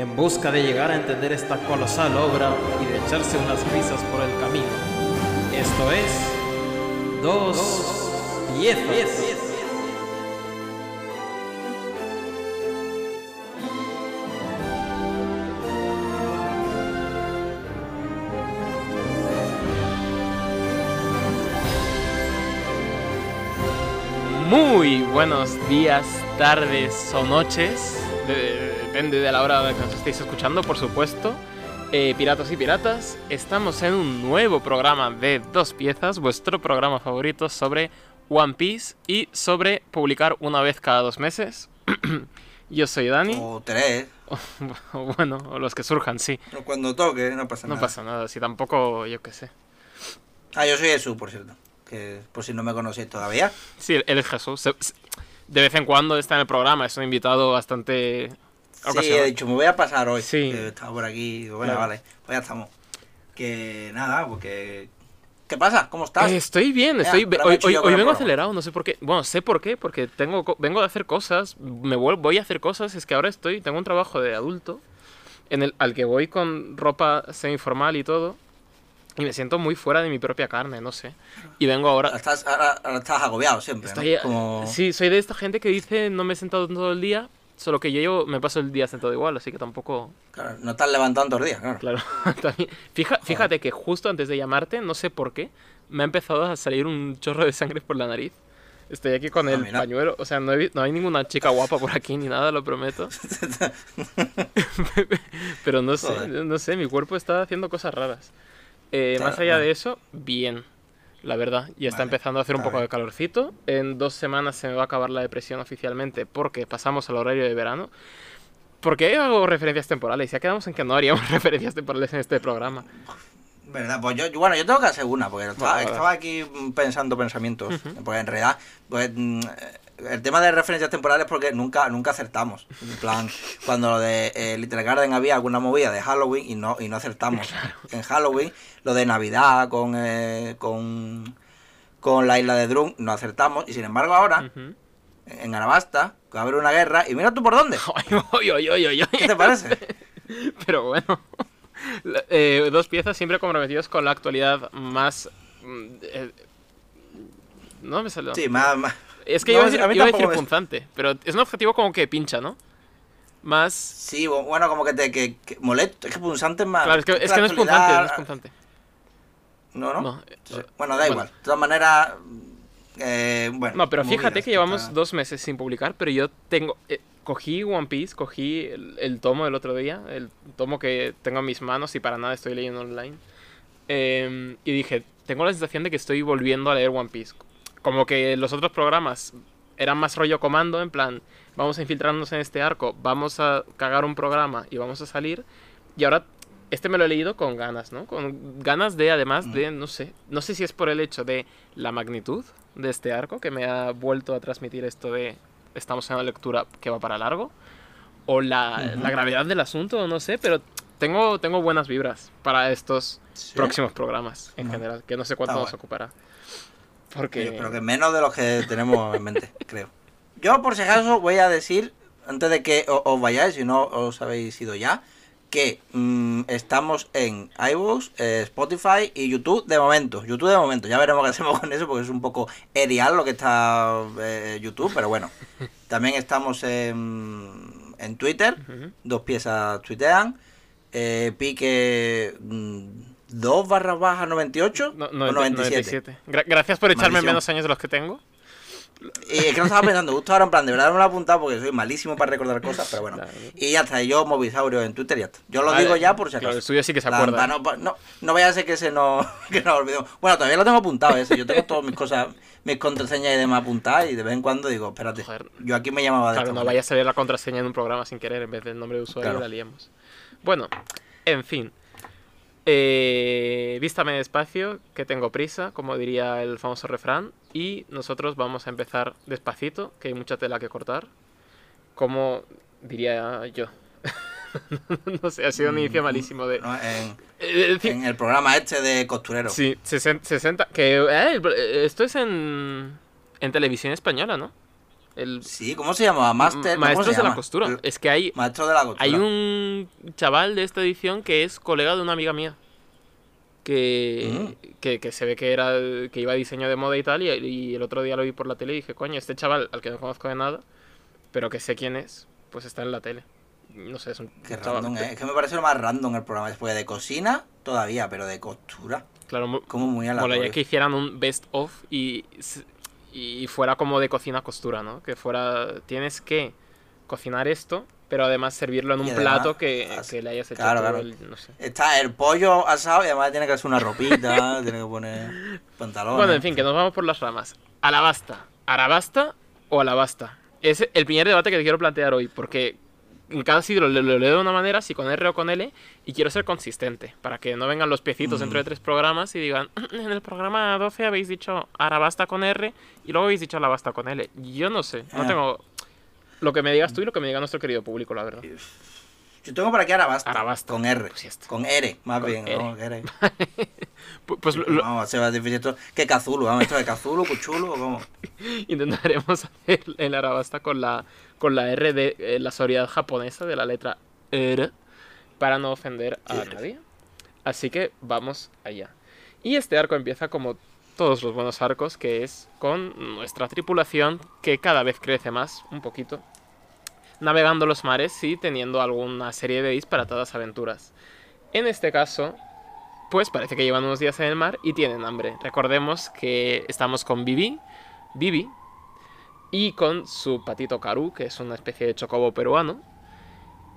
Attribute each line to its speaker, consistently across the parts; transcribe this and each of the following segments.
Speaker 1: en busca de llegar a entender esta colosal obra y de echarse unas risas por el camino. Esto es Dos Piezas. Muy buenos días, tardes o noches. Depende de la hora de que nos estéis escuchando, por supuesto. Eh, piratas y piratas, estamos en un nuevo programa de dos piezas, vuestro programa favorito sobre One Piece y sobre publicar una vez cada dos meses. Yo soy Dani.
Speaker 2: O tres.
Speaker 1: O bueno, o los que surjan, sí.
Speaker 2: o Cuando toque, no pasa
Speaker 1: No
Speaker 2: nada.
Speaker 1: pasa nada, si tampoco, yo qué sé.
Speaker 2: Ah, yo soy Jesús, por cierto. Que por si no me conocéis todavía.
Speaker 1: Sí, él es Jesús. De vez en cuando está en el programa, es un invitado bastante
Speaker 2: Sí, he dicho, me voy a pasar hoy.
Speaker 1: Sí.
Speaker 2: Que estaba por aquí. Digo, bueno,
Speaker 1: Claro.
Speaker 2: vale. Pues ya estamos. Que nada, porque. ¿Qué pasa? ¿Cómo estás?
Speaker 1: Eh, estoy bien,
Speaker 2: Ya,
Speaker 1: estoy hoy, hoy- hoy vengo acelerado, no sé por qué. Bueno, sé por qué, porque tengo vengo de hacer cosas, me voy a hacer cosas, es que ahora estoy, tengo un trabajo de adulto en el al que voy con ropa semi-formal y todo y me siento muy fuera de mi propia carne, no sé. Y vengo ahora
Speaker 2: estás, ahora, ahora estás agobiado siempre. ¿no?
Speaker 1: estoy
Speaker 2: Como...
Speaker 1: Sí, soy de esta gente que dice no me he sentado todo el día, solo que yo llevo- me paso el día sentado igual, así que tampoco
Speaker 2: Claro, no estás levantando los días, claro.
Speaker 1: Claro. Fija- fíjate que justo antes de llamarte, no sé por qué, me ha empezado a salir un chorro de sangre por la nariz. Estoy aquí con
Speaker 2: Ah,
Speaker 1: el pañuelo, o sea, no, he no hay ninguna chica guapa por aquí ni nada, lo prometo. Pero no sé,
Speaker 2: Joder.
Speaker 1: no sé, mi cuerpo está haciendo cosas raras. Eh,
Speaker 2: Claro,
Speaker 1: más allá de eso, bien, la verdad. Ya está
Speaker 2: Vale,
Speaker 1: empezando a hacer un poco de calorcito. En dos semanas se me va a acabar la depresión oficialmente porque pasamos al horario de verano. ¿Por qué hago referencias temporales? Ya quedamos en que no haríamos referencias temporales en este programa.
Speaker 2: ¿Verdad? Pues yo, bueno, yo tengo que hacer una, porque estaba, aquí pensando pensamientos. Porque en realidad, pues, mm, el tema de referencias temporales, porque nunca, nunca acertamos. En plan, cuando lo de eh, Little Garden había alguna movida de Halloween y no, y no acertamos. En Halloween, lo de Navidad con, eh, con, con la isla de Drum, no acertamos. Y sin embargo, ahora, en Arabasta, va a haber una guerra, y mira tú por dónde.
Speaker 1: Ay.
Speaker 2: ¿Qué te parece?
Speaker 1: Pero bueno. Eh, dos piezas siempre comprometidos con la actualidad más. mm, eh, no me salió.
Speaker 2: Sí, más. más-
Speaker 1: Es que
Speaker 2: No,
Speaker 1: iba a decir,
Speaker 2: mí
Speaker 1: iba a decir
Speaker 2: me-
Speaker 1: punzante, pero es un objetivo como que pincha, ¿no? Más.
Speaker 2: Sí, bu- bueno, como que te que, que molesto. Es que punzante es más.
Speaker 1: Claro, es que, es que no es punzante, no es punzante.
Speaker 2: No, no.
Speaker 1: Eh,
Speaker 2: Bueno, da
Speaker 1: bueno.
Speaker 2: igual. De todas maneras, eh, bueno.
Speaker 1: No, pero fíjate que llevamos
Speaker 2: está-
Speaker 1: dos meses sin publicar, pero yo tengo... eh, cogí One Piece, cogí el, el tomo del otro día, el tomo que tengo en mis manos y para nada estoy leyendo online. em, y dije, tengo la sensación de que estoy volviendo a leer One Piece. Como que los otros programas eran más rollo comando, en plan, vamos a infiltrarnos en este arco, vamos a cagar un programa y vamos a salir. Y ahora este me lo he leído con ganas, ¿no? Con ganas de, además de, no sé, no sé si es por el hecho de la magnitud de este arco que me ha vuelto a transmitir esto de estamos en una lectura que va para largo, o la, gravedad del asunto, no sé, pero tengo, tengo buenas vibras para estos
Speaker 2: Sí.
Speaker 1: próximos programas en general, que no sé cuánto
Speaker 2: Está
Speaker 1: nos ocupará. Porque...
Speaker 2: pero que menos de los que tenemos en mente, creo. Yo, por si acaso, voy a decir, antes de que os vayáis, si no os habéis ido ya, que mm, estamos en iVoox, eh, Spotify y YouTube de momento. YouTube de momento. Ya veremos qué hacemos con eso, porque es un poco erial lo que está eh, YouTube, pero bueno. También estamos en, en Twitter. Dos piezas tuitean. Eh, pique 2 barra baja 98
Speaker 1: No,
Speaker 2: o
Speaker 1: no,
Speaker 2: 97.
Speaker 1: 97. Gra- gracias por echarme
Speaker 2: Maldición.
Speaker 1: menos años de los que tengo.
Speaker 2: Y es que no estaba pensando, justo ahora en plan, de verdad no me lo he apuntado porque soy malísimo para recordar cosas, pero bueno.
Speaker 1: Claro.
Speaker 2: Y ya está, yo Movisaurio en Twitter ya está. Yo lo
Speaker 1: Vale,
Speaker 2: digo ya por si
Speaker 1: claro,
Speaker 2: acaso.
Speaker 1: el suyo sí que se acuerda.
Speaker 2: No, no, no vaya a ser que se nos, que nos olvidemos. Bueno, todavía lo tengo apuntado ese. Yo tengo todas mis cosas, mis contraseñas y demás apuntadas y de vez en cuando digo, espérate,
Speaker 1: Joder.
Speaker 2: yo aquí me llamaba de
Speaker 1: Claro, no
Speaker 2: manera.
Speaker 1: vaya a salir la contraseña en un programa sin querer en vez del nombre de usuario
Speaker 2: Claro.
Speaker 1: y la liemos. Bueno, en fin. Eh, vístame despacio, que tengo prisa, como diría el famoso refrán. Y nosotros vamos a empezar despacito, que hay mucha tela que cortar. Como diría yo. no sé, ha sido un inicio malísimo de...
Speaker 2: No, en,
Speaker 1: Eh, en
Speaker 2: el programa este de costurero.
Speaker 1: Sí, 60, 60 que eh, esto es en, en televisión española, ¿no? El
Speaker 2: Sí, ¿cómo se llama? Master. ¿cómo
Speaker 1: Maestros
Speaker 2: se
Speaker 1: de la costura.
Speaker 2: El
Speaker 1: Es que hay,
Speaker 2: Maestro de la costura.
Speaker 1: hay un chaval de esta edición que es colega de una amiga mía. Que, que, que se ve que era que iba a diseño de moda y tal. Y, y el otro día lo vi por la tele y dije, coño, este chaval al que no conozco de nada, pero que sé quién es, pues está en la tele. No sé, es un
Speaker 2: Qué
Speaker 1: chaval.
Speaker 2: random, ¿eh? Es que me parece lo más random el programa. Después de cocina, todavía, pero de costura.
Speaker 1: Claro,
Speaker 2: Como muy
Speaker 1: Molaría
Speaker 2: aleatorio.
Speaker 1: que hicieran un best of y, y fuera como de cocina costura, ¿no? Que fuera. Tienes que cocinar esto, pero además servirlo en un
Speaker 2: además,
Speaker 1: plato que, que le hayas hecho
Speaker 2: claro, claro.
Speaker 1: el- no sé.
Speaker 2: Está el pollo asado y además tiene que hacer una ropita, tiene que poner pantalones.
Speaker 1: Bueno, en fin, que nos vamos por las ramas. Alabasta. ¿Arabasta o alabasta? Es el primer debate que te quiero plantear hoy, porque cada sitio lo, lo leo de una manera, si con R o con L, y quiero ser consistente, para que no vengan los piecitos dentro de
Speaker 2: Mm.
Speaker 1: tres programas y digan, en el programa 12 habéis dicho arabasta con R y luego habéis dicho alabasta con L. Yo no sé, no
Speaker 2: Ah.
Speaker 1: tengo... Lo que me digas tú y lo que me diga nuestro querido público, la verdad.
Speaker 2: Yo tengo por aquí Arabasta.
Speaker 1: Arabasta.
Speaker 2: Con R.
Speaker 1: Pues está.
Speaker 2: Con R, más
Speaker 1: Con
Speaker 2: bien.
Speaker 1: R.
Speaker 2: R.
Speaker 1: Pues lo-
Speaker 2: Vamos, se va a difícil esto. Que Cazulu, vamos, esto de Cazulu, Cuchulo, ¿cómo?
Speaker 1: intentaremos hacer el arabasta con la, con la R de eh, la sonoridad japonesa de la letra R para no ofender a
Speaker 2: R.
Speaker 1: nadie. Así que vamos allá. Y este arco empieza como todos los buenos arcos, que es con nuestra tripulación que cada vez crece más, un poquito, navegando los mares y teniendo alguna serie de disparatadas aventuras. En este caso, pues parece que llevan unos días en el mar y tienen hambre. Recordemos que estamos con Vivi, Vivi, y con su patito Karu, que es una especie de chocobo peruano.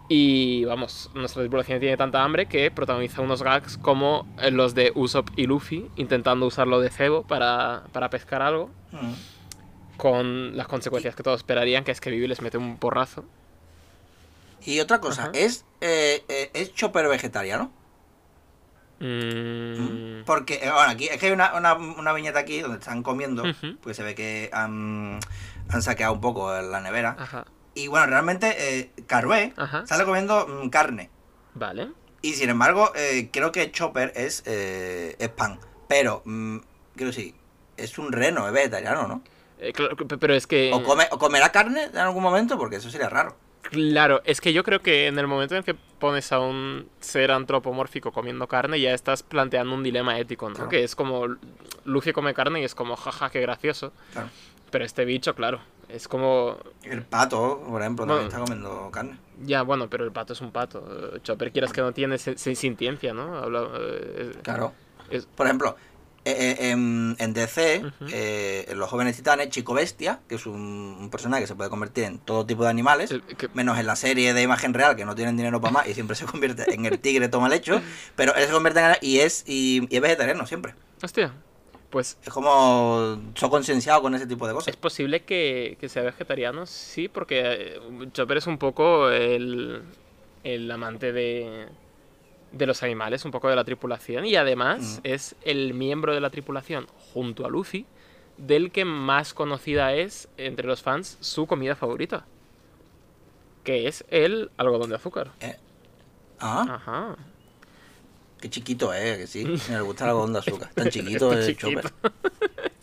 Speaker 1: Y vamos, nuestra tripulación tiene tanta hambre que protagoniza unos gags como eh, los de Usopp y Luffy intentando usarlo de cebo para, para pescar algo,
Speaker 2: Mm.
Speaker 1: Con las consecuencias que todos esperarían, que es que Vivi les mete un porrazo.
Speaker 2: Y otra cosa,
Speaker 1: Ajá.
Speaker 2: ¿es, eh, eh, ¿es Chopper vegetariano?
Speaker 1: Mm,
Speaker 2: Porque, eh, bueno, aquí es que hay una, una, una viñeta aquí donde están comiendo, pues se ve que han, han saqueado un poco la nevera.
Speaker 1: Ajá,
Speaker 2: Y bueno, realmente eh, Carvé sale comiendo mm, carne.
Speaker 1: vale.
Speaker 2: Y sin embargo, eh, creo que Chopper es, eh, es pan. Pero, mm, quiero decir, es un reno, es vegetariano, ¿no?
Speaker 1: Eh, claro, pero es que...
Speaker 2: O, come, o comerá carne en algún momento, porque eso sería raro.
Speaker 1: Claro, es que yo creo que en el momento en que pones a un ser antropomórfico comiendo carne, ya estás planteando un dilema ético, ¿no?
Speaker 2: Claro.
Speaker 1: Que es como Luffy come carne y es como, jaja, qué gracioso.
Speaker 2: Claro.
Speaker 1: Pero este bicho, claro, es como...
Speaker 2: El pato, por ejemplo, también
Speaker 1: Bueno.
Speaker 2: está comiendo carne.
Speaker 1: Ya, bueno, pero el pato es un pato. Chopper, quieras que no tiene sen- sintiencia, ¿no? Habla, eh,
Speaker 2: Claro.
Speaker 1: es-
Speaker 2: Por ejemplo, en, en DC, eh, en los jóvenes titanes, Chico Bestia, que es un, un personaje que se puede convertir en todo tipo de animales,
Speaker 1: el- que-
Speaker 2: menos en la serie de imagen real, que no tienen dinero para más y siempre se convierte en el tigre toma lecho, pero él se convierte en y es, y, y es vegetariano siempre.
Speaker 1: Hostia, pues
Speaker 2: Es como soy concienciado con ese tipo de cosas.
Speaker 1: es posible que, que sea vegetariano, sí, porque eh, Chopper es un poco el, el amante de, de los animales, un poco de la tripulación, y además
Speaker 2: Mm.
Speaker 1: es el miembro de la tripulación, junto a Luffy, del que más conocida es entre los fans su comida favorita, que es el algodón de azúcar.
Speaker 2: Ah,
Speaker 1: Ajá.
Speaker 2: qué chiquito es, que sí. Me gusta el algodón de azúcar. Tan chiquito el chopper.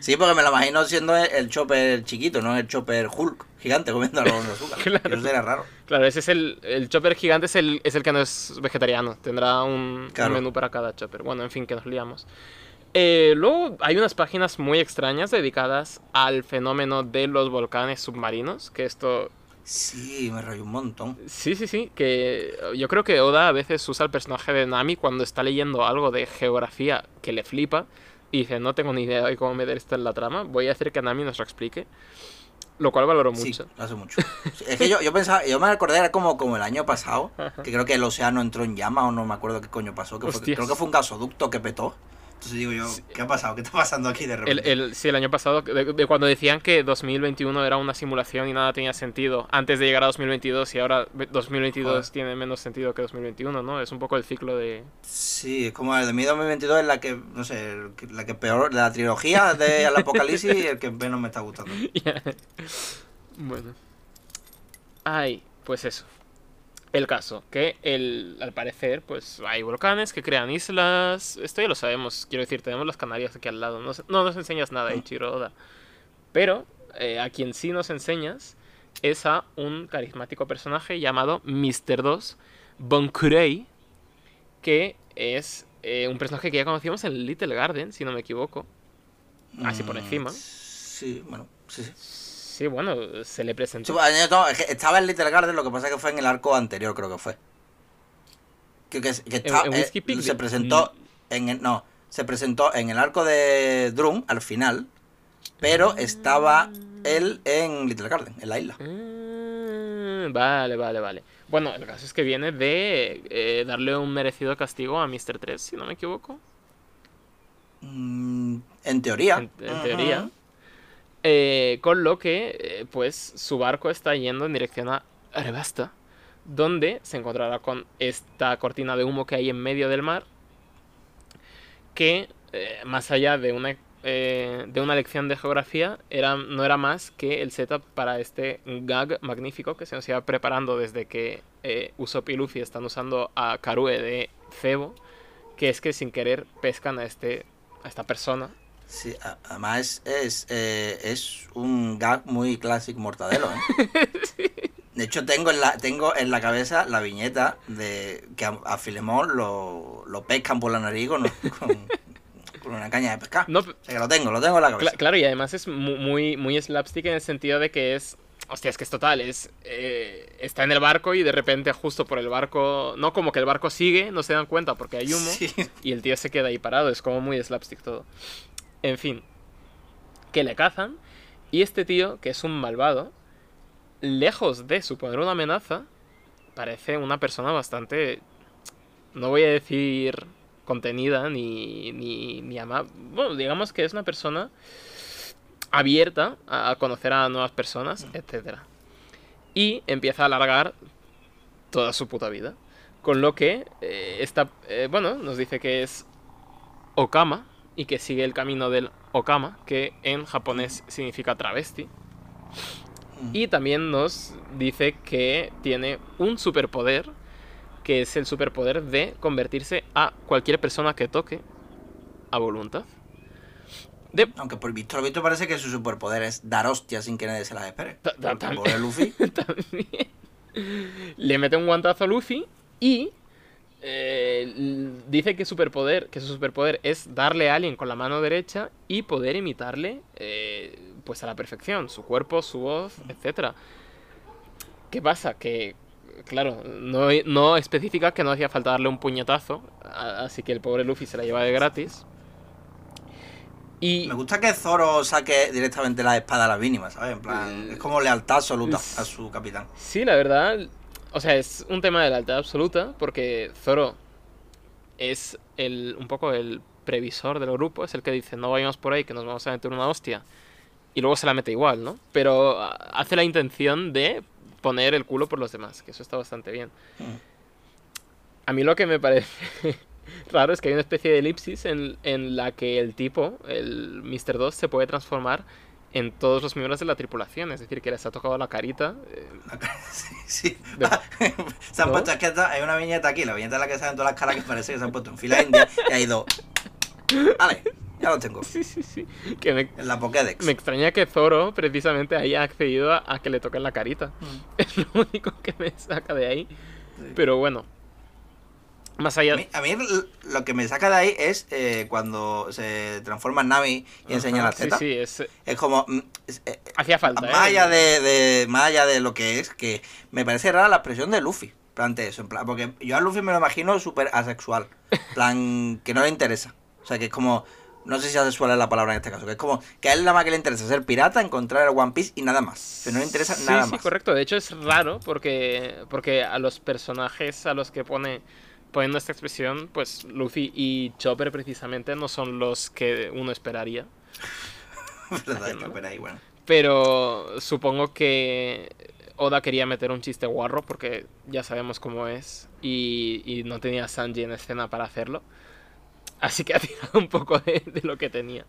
Speaker 2: Sí, porque me lo imagino siendo el, el chopper chiquito, no el chopper Hulk gigante comiendo algodón de azúcar.
Speaker 1: Claro.
Speaker 2: Eso sería raro.
Speaker 1: Claro, ese es el, el chopper gigante, es el, es el que no es vegetariano. Tendrá un, menú para cada chopper. Bueno, en fin, que nos liamos. Eh, luego hay unas páginas muy extrañas dedicadas al fenómeno de los volcanes submarinos. Que esto,
Speaker 2: Sí, me rayó un montón.
Speaker 1: sí, sí, sí. Que yo creo que Oda a veces usa el personaje de Nami cuando está leyendo algo de geografía que le flipa. Y dice, no tengo ni idea de cómo meter esto en la trama. Voy a hacer que Nami nos lo explique. Lo cual valoro
Speaker 2: Sí,
Speaker 1: mucho.
Speaker 2: lo hace mucho. Sí, es que yo, yo pensaba, yo me acordé, era como, como el año pasado, que creo que el océano entró en llama o no me acuerdo qué coño pasó. Que fue-
Speaker 1: Hostias.
Speaker 2: creo que fue un gasoducto que petó. Entonces digo yo, ¿qué ha pasado? ¿Qué está pasando aquí de repente?
Speaker 1: El, el, sí, el año pasado, de, de cuando decían que 2021 era una simulación y nada tenía sentido antes de llegar a 2022 y ahora ve- 2022
Speaker 2: Joder.
Speaker 1: tiene menos sentido que 2021, ¿no? Es un poco el ciclo de...
Speaker 2: Sí, es como el de mi 2022 es la que, no sé, la que peor, la trilogía de el Apocalipsis, el que menos me está gustando.
Speaker 1: bueno. Ay, pues eso. El caso, que el, al parecer, pues hay volcanes que crean islas. Esto ya lo sabemos, quiero decir, tenemos las Canarias aquí al lado. No, no nos enseñas nada, Ichiro Oda. Pero eh, a quien sí nos enseñas es a un carismático personaje llamado Mr. 2 Bonkurei, que es eh, un personaje que ya conocimos en Little Garden, si no me equivoco. Así por
Speaker 2: Mm,
Speaker 1: encima.
Speaker 2: Sí, bueno, sí, sí.
Speaker 1: Sí, bueno, se le presentó.
Speaker 2: no, estaba en Little Garden, lo que pasa es que fue en el arco anterior, creo que fue. Que, que, que está-
Speaker 1: en
Speaker 2: eh,
Speaker 1: Whiskey Peak
Speaker 2: se
Speaker 1: de-
Speaker 2: presentó en el, no, se presentó en el arco de Drum al final, pero estaba él en Little Garden, en la isla.
Speaker 1: Ah, vale, vale, vale. Bueno, el caso es que viene de eh, darle un merecido castigo a Mr. 3, si no me equivoco.
Speaker 2: Mm, en teoría.
Speaker 1: En, en teoría. Eh, con lo que, eh, pues, su barco está yendo en dirección a Arabasta, donde se encontrará con esta cortina de humo que hay en medio del mar, que, eh, más allá de una, de una lección de geografía, era, no era más que el setup para este gag magnífico que se nos iba preparando desde que Usopp y Luffy están usando a Karue de cebo, que es que sin querer pescan a, este, a esta persona
Speaker 2: Sí, además es, es, eh, es un gag muy clásico mortadelo, ¿eh? De hecho, tengo en la, tengo en la cabeza la viñeta de que a, a Filemón lo, lo pescan por la nariz con, con, con una caña de pescar.
Speaker 1: No,
Speaker 2: O sea que lo tengo, lo tengo en la cabeza.
Speaker 1: Cla- claro, y además es mu- muy, muy slapstick en el sentido de que es. Hostia, es que es total. Es, eh, está en el barco y de repente, justo por el barco. No, como que el barco sigue, no se dan cuenta porque hay humo.
Speaker 2: Sí.
Speaker 1: Y el tío se queda ahí parado. Es como muy slapstick todo. En fin. Que le cazan. Y este tío, que es un malvado, lejos de suponer una amenaza, parece una persona bastante. No voy a decir contenida ni, ni, ni amable. Bueno, digamos que es una persona abierta a conocer a nuevas personas, etc. Y empieza a alargar toda su puta vida. Con lo que eh, esta, eh, bueno, nos dice que es Okama y que sigue el camino del Okama, que en japonés significa travesti. Y también nos dice que tiene un superpoder, que es el superpoder de convertirse a cualquier persona que toque a voluntad. De,
Speaker 2: Aunque por visto lo visto parece que su superpoder es dar hostias sin que nadie se las espere. Pobre Luffy.
Speaker 1: también le mete un guantazo a Luffy y eh, dice que superpoder que su superpoder es darle a alguien con la mano derecha y poder imitarle eh, pues a la perfección su cuerpo su voz etcétera qué pasa que claro no, no especifica que no hacía falta darle un puñetazo así que el pobre Luffy se la lleva de gratis y
Speaker 2: Me gusta que Zoro saque directamente la espada a la mínima, ¿sabes? En plan, es como lealtad absoluta a su capitán.
Speaker 1: Sí, la verdad. O sea, es un tema de lealtad absoluta porque Zoro es el, un poco el previsor del grupo, es el que dice no vayamos por ahí que nos vamos a meter una hostia y luego se la mete igual, ¿no? Pero ah, hace la intención de poner el culo por los demás, que eso está bastante bien.
Speaker 2: Mm.
Speaker 1: A mí lo que me parece raro es que hay una especie de elipsis en, en la que el tipo, el Mr. 2, se puede transformar en todos los miembros de la tripulación. Es decir, que les ha tocado la carita. eh,
Speaker 2: Sí, sí.
Speaker 1: De-
Speaker 2: se han puesto, es que hay una viñeta aquí, la viñeta en la que salen todas las caras que parece que se han puesto en fila india y ha ido. Vale, ya lo tengo.
Speaker 1: Sí, sí, sí. Que me,
Speaker 2: En la Pokédex.
Speaker 1: me extraña que Zoro precisamente haya accedido a, a que le toquen la carita. Es lo único que me saca de ahí.
Speaker 2: Sí.
Speaker 1: Pero bueno. Más allá...
Speaker 2: A mí, lo que me saca de ahí es eh, cuando se transforma en Nami y enseña
Speaker 1: Ajá,
Speaker 2: las tetas.
Speaker 1: Sí, sí, es,
Speaker 2: Es como. mm, es- eh,
Speaker 1: hacía falta.
Speaker 2: más,
Speaker 1: ¿eh?
Speaker 2: allá de, de- más allá de lo que es, que me parece rara la expresión de Luffy. en plan de eso, en plan, porque yo a Luffy me lo imagino súper asexual. en plan, que no le interesa. O sea, que es como. No sé si asexual es la palabra en este caso. Que es como que a él nada más que le interesa ser pirata, encontrar el One Piece y nada más. Pero no le interesa
Speaker 1: Sí,
Speaker 2: nada
Speaker 1: sí,
Speaker 2: más.
Speaker 1: correcto. De hecho, es raro porque, porque a los personajes a los que pone poniendo esta expresión, pues Luffy y Chopper precisamente no son los que uno esperaría.
Speaker 2: ¿Verdad? Chopper ahí, bueno.
Speaker 1: Pero supongo que Oda quería meter un chiste guarro porque ya sabemos cómo es y, y no tenía a Sanji en escena para hacerlo. Así que ha tirado un poco de, de lo que tenía.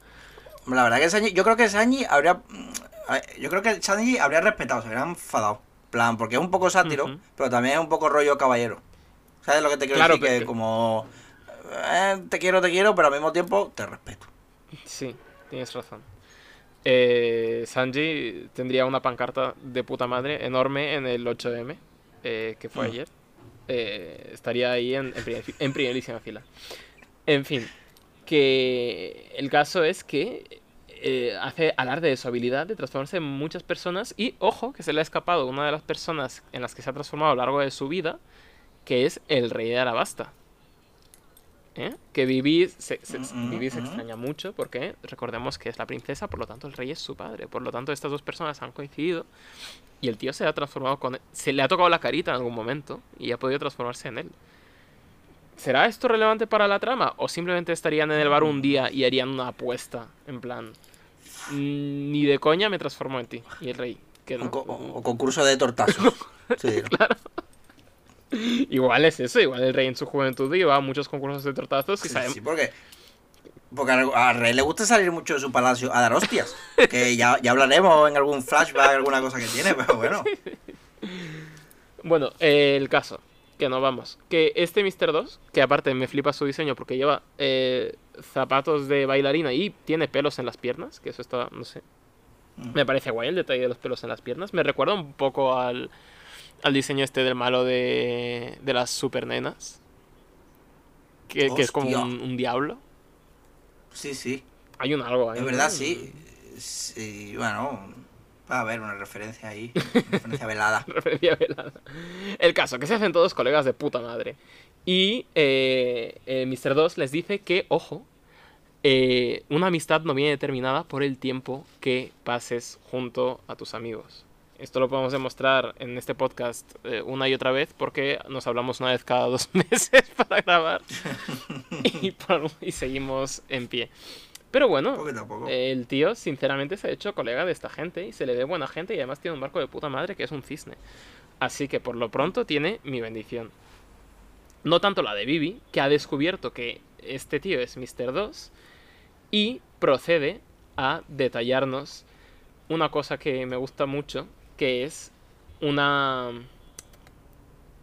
Speaker 2: La verdad que Sanji, yo creo que Sanji habría. Yo creo que Sanji habría respetado, se habría enfadado. plan, porque es un poco sátiro, pero también es un poco rollo caballero. ¿Sabes lo que te quiero
Speaker 1: Claro,
Speaker 2: decir? Que
Speaker 1: pero-
Speaker 2: como. eh, te quiero, te quiero, pero al mismo tiempo te respeto.
Speaker 1: Sí, tienes razón. Eh, Sanji tendría una pancarta de puta madre enorme en el 8M, eh, que fue
Speaker 2: Mm.
Speaker 1: ayer. Estaría ahí en, en, primer- en primerísima fila. En fin, que el caso es que eh, hace alarde de su habilidad de transformarse en muchas personas y, ojo, que se le ha escapado una de las personas en las que se ha transformado a lo largo de su vida, que es el rey de Arabasta. ¿Eh? Que Vivi se, se-
Speaker 2: Mm, mm,
Speaker 1: Vivi se
Speaker 2: mm.
Speaker 1: extraña mucho porque recordemos que es la princesa, por lo tanto el rey es su padre. Por lo tanto, estas dos personas han coincidido y el tío se ha transformado con él. Se le ha tocado la carita en algún momento y ha podido transformarse en él. ¿Será esto relevante para la trama? ¿O simplemente estarían en el bar un día y harían una apuesta? En plan, "Mm, ni de coña me transformo en ti. Y el rey, que no.
Speaker 2: o, o concurso de tortazos. Sí,
Speaker 1: Igual es eso, igual el rey en su juventud iba a muchos concursos de tortazos y
Speaker 2: sí,
Speaker 1: sabemos.
Speaker 2: sí, porque. Porque a a Rey le gusta salir mucho de su palacio a dar hostias. Que ya, ya hablaremos en algún flashback, alguna cosa que tiene, pero bueno.
Speaker 1: Bueno, eh, el caso, que no vamos. Que este Mr. 2, que aparte me flipa su diseño porque lleva eh, zapatos de bailarina y tiene pelos en las piernas, que eso está, no sé.
Speaker 2: Mm.
Speaker 1: Me parece guay el detalle de los pelos en las piernas. Me recuerda un poco al, al diseño este del malo de, de las super nenas. Que, que es como un, un diablo.
Speaker 2: Sí, sí.
Speaker 1: Hay un algo ahí.
Speaker 2: Es verdad, sí. Sí, bueno. Va a haber una referencia ahí. Una referencia velada.
Speaker 1: Referencia velada. El caso, que se hacen todos colegas de puta madre. Y eh, eh, Mr. 2 les dice que, ojo, eh, una amistad no viene determinada por el tiempo que pases junto a tus amigos. Esto lo podemos demostrar en este podcast eh, una y otra vez porque nos hablamos una vez cada dos meses para grabar y, por- y seguimos en pie. Pero bueno, el tío sinceramente se ha hecho colega de esta gente y se le ve buena gente y además tiene un barco de puta madre que es un cisne. Así que por lo pronto tiene mi bendición. No tanto la de Vivi, que ha descubierto que este tío es Mr. 2 y procede a detallarnos una cosa que me gusta mucho, que es una...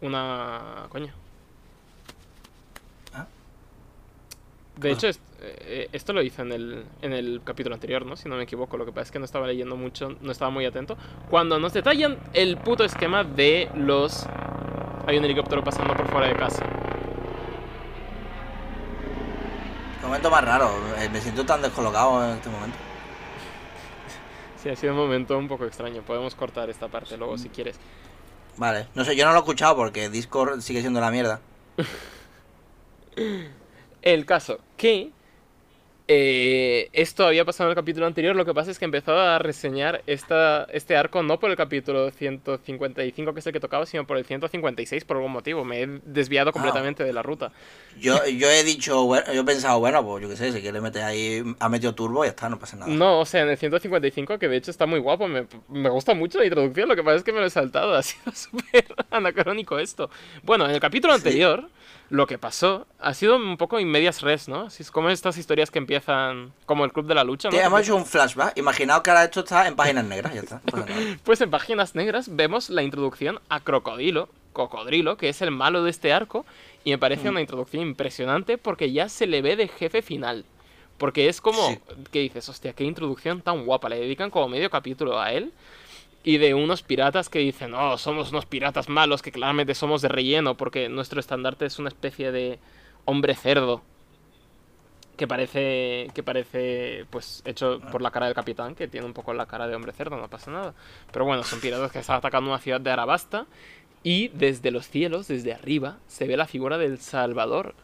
Speaker 1: Una... Coño.
Speaker 2: ¿Ah?
Speaker 1: De
Speaker 2: Ah.
Speaker 1: hecho, eh, esto lo hice en el, en el capítulo anterior, ¿no? Si no me equivoco. Lo que pasa es que no estaba leyendo mucho, no estaba muy atento. Cuando nos detallan el puto esquema de los... Hay un helicóptero pasando por fuera de casa.
Speaker 2: Qué momento más raro. eh, Me siento tan descolocado en este momento.
Speaker 1: Sí, ha sido un momento un poco extraño. Podemos cortar esta parte luego si quieres.
Speaker 2: Vale. No sé, yo no lo he escuchado porque Discord sigue siendo la mierda.
Speaker 1: El caso, que eh, esto había pasado en el capítulo anterior, lo que pasa es que empezaba a reseñar esta, este arco no por el capítulo 155 que es el que tocaba, sino por el 156 por algún motivo. Me he desviado completamente de la ruta.
Speaker 2: Yo, yo he dicho, bueno, yo he pensado, bueno, pues yo qué sé, si quiere meter ahí, ha metido turbo y ya está, no pasa nada.
Speaker 1: No, o sea, en el 155, que de hecho está muy guapo, me, me gusta mucho la introducción, lo que pasa es que me lo he saltado, ha sido súper anacrónico esto. Bueno, en el capítulo
Speaker 2: Sí.
Speaker 1: Lo que pasó ha sido un poco in medias res, ¿no? Es como estas historias que empiezan como el Club de la Lucha, ¿no?
Speaker 2: Sí, hemos hecho un flashback. Imaginaos que ahora esto está en páginas negras, ya está.
Speaker 1: Pues en páginas negras vemos la introducción a Crocodilo, Cocodrilo, que es el malo de este arco, y me parece
Speaker 2: Mm.
Speaker 1: una introducción impresionante porque ya se le ve de jefe final. Porque es como
Speaker 2: Sí.
Speaker 1: que dices, hostia, qué introducción tan guapa. Le dedican como medio capítulo a él. Y de unos piratas que dicen, oh, somos unos piratas malos que claramente somos de relleno porque nuestro estandarte es una especie de hombre cerdo. Que parece, que parece, pues, hecho por la cara del capitán, que tiene un poco la cara de hombre cerdo, no pasa nada. Pero bueno, son piratas que están atacando una ciudad de Arabasta y desde los cielos, desde arriba, se ve la figura del Salvador.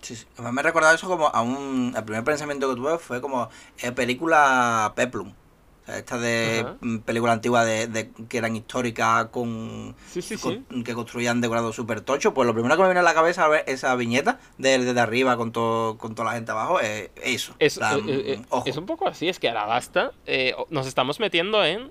Speaker 2: Sí, sí. Me he recordado eso como a un... El primer pensamiento que tuve fue como eh, película Peplum. Esta de
Speaker 1: Ajá.
Speaker 2: mm, película antigua de, de- que eran históricas con,
Speaker 1: Sí, sí,
Speaker 2: con-
Speaker 1: sí.
Speaker 2: que construían decorados súper tochos. Pues lo primero que me viene a la cabeza ver esa viñeta de- desde arriba con todo con toda la gente abajo es eso.
Speaker 1: Es,
Speaker 2: plan,
Speaker 1: eh, eh,
Speaker 2: ojo.
Speaker 1: es un poco así, es que Arabasta eh, nos estamos metiendo en...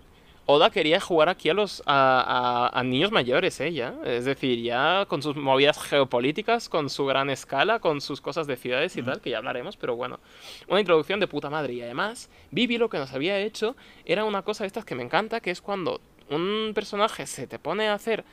Speaker 1: Oda quería jugar aquí a los a, a- a niños mayores, ¿eh? Ya. Es decir, ya con sus movidas geopolíticas, con su gran escala, con sus cosas de ciudades y tal, que ya hablaremos, pero bueno. Una introducción de puta madre. Y además, Vivi lo que nos había hecho era una cosa de estas que me encanta, que es cuando un personaje se te pone a hacer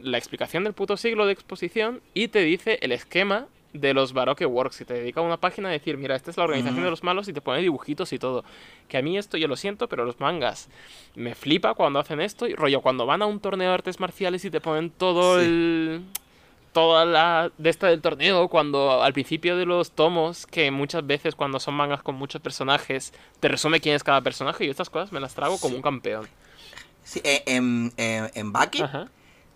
Speaker 1: la explicación del puto siglo de exposición y te dice el esquema de los Baroque Works y te dedica una página a decir, mira, esta es la organización de los malos y te pone dibujitos y todo. Que a mí esto yo lo siento, pero los mangas me flipa cuando hacen esto y rollo cuando van a un torneo de artes marciales y te ponen todo
Speaker 2: Sí.
Speaker 1: el toda la de esta del torneo cuando al principio de los tomos que muchas veces cuando son mangas con muchos personajes te resume quién es cada personaje y estas cosas me las trago como un campeón.
Speaker 2: Sí, eh, en, en, en Baki
Speaker 1: Ajá.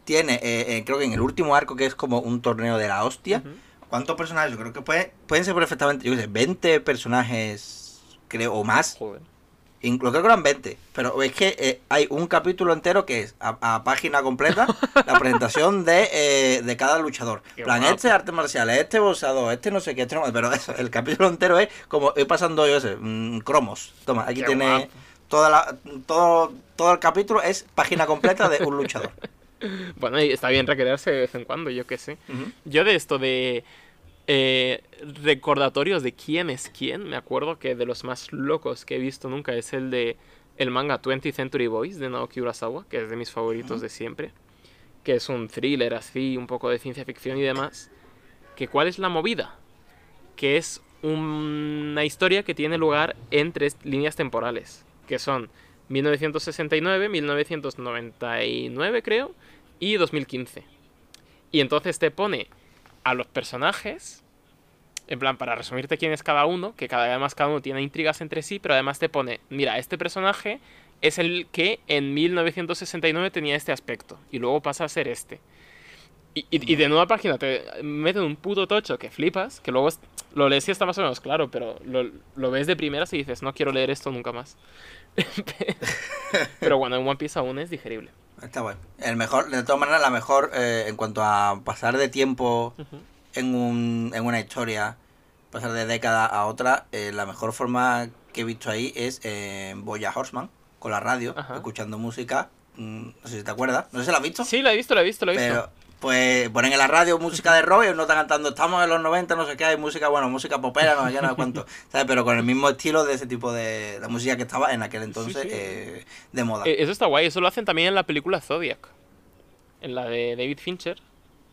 Speaker 2: tiene, eh, eh, creo que en el último arco, que es como un torneo de la hostia. ¿Cuántos personajes? Yo creo que puede- pueden ser perfectamente, yo qué sé, 20 personajes, creo, o más.
Speaker 1: Joder.
Speaker 2: Incluso creo que eran 20. Pero es que eh, hay un capítulo entero que es a, a página completa la presentación de, eh, de cada luchador.
Speaker 1: Qué
Speaker 2: plan,
Speaker 1: guapo.
Speaker 2: este arte marciales, este boxeador, este no sé qué, este no. Pero eso, el capítulo entero es como ir pasando, yo sé, mm, cromos. Toma, aquí
Speaker 1: Qué
Speaker 2: tiene
Speaker 1: guapo.
Speaker 2: toda la, todo, todo el capítulo es página completa de un luchador.
Speaker 1: Bueno, está bien recrearse de vez en cuando, yo qué sé. Yo de esto de eh, recordatorios de quién es quién, me acuerdo que de los más locos que he visto nunca es el de el manga 20th Century Boys de Naoki Urasawa, que es de mis favoritos de siempre, que es un thriller así, un poco de ciencia ficción y demás. Que cuál es la movida? Que es una historia que tiene lugar en tres líneas temporales, que son 1969, 1999 creo, y 2015. Y entonces te pone a los personajes, en plan, para resumirte quién es cada uno, que cada además cada uno tiene intrigas entre sí, pero además te pone, mira, este personaje es el que en 1969 tenía este aspecto, y luego pasa a ser este. Y, y- y de nueva página te meten un puto tocho que flipas, que luego lo lees y está más o menos claro, pero lo, lo ves de primeras y dices, no quiero leer esto nunca más. pero bueno, en One Piece aún es digerible.
Speaker 2: Está bueno. El mejor, de todas maneras, la mejor eh, en cuanto a pasar de tiempo en, un, en una historia, pasar de década a otra, eh, la mejor forma que he visto ahí es eh, en Boya Horseman, con la radio,
Speaker 1: Ajá.
Speaker 2: escuchando música. Mm, No sé si te acuerdas, no sé si la has visto.
Speaker 1: Sí, lo he visto, lo he visto, lo he visto.
Speaker 2: Pero, pues ponen en la radio música de rock y uno está cantando, estamos en los 90, no sé qué, hay música, bueno, música popera, no sé qué, no sé cuánto, ¿sabes? Pero con el mismo estilo de ese tipo de, de música que estaba en aquel entonces
Speaker 1: sí.
Speaker 2: eh, de moda.
Speaker 1: Eh, Eso está guay, eso lo hacen también en la película Zodiac. En la de David Fincher.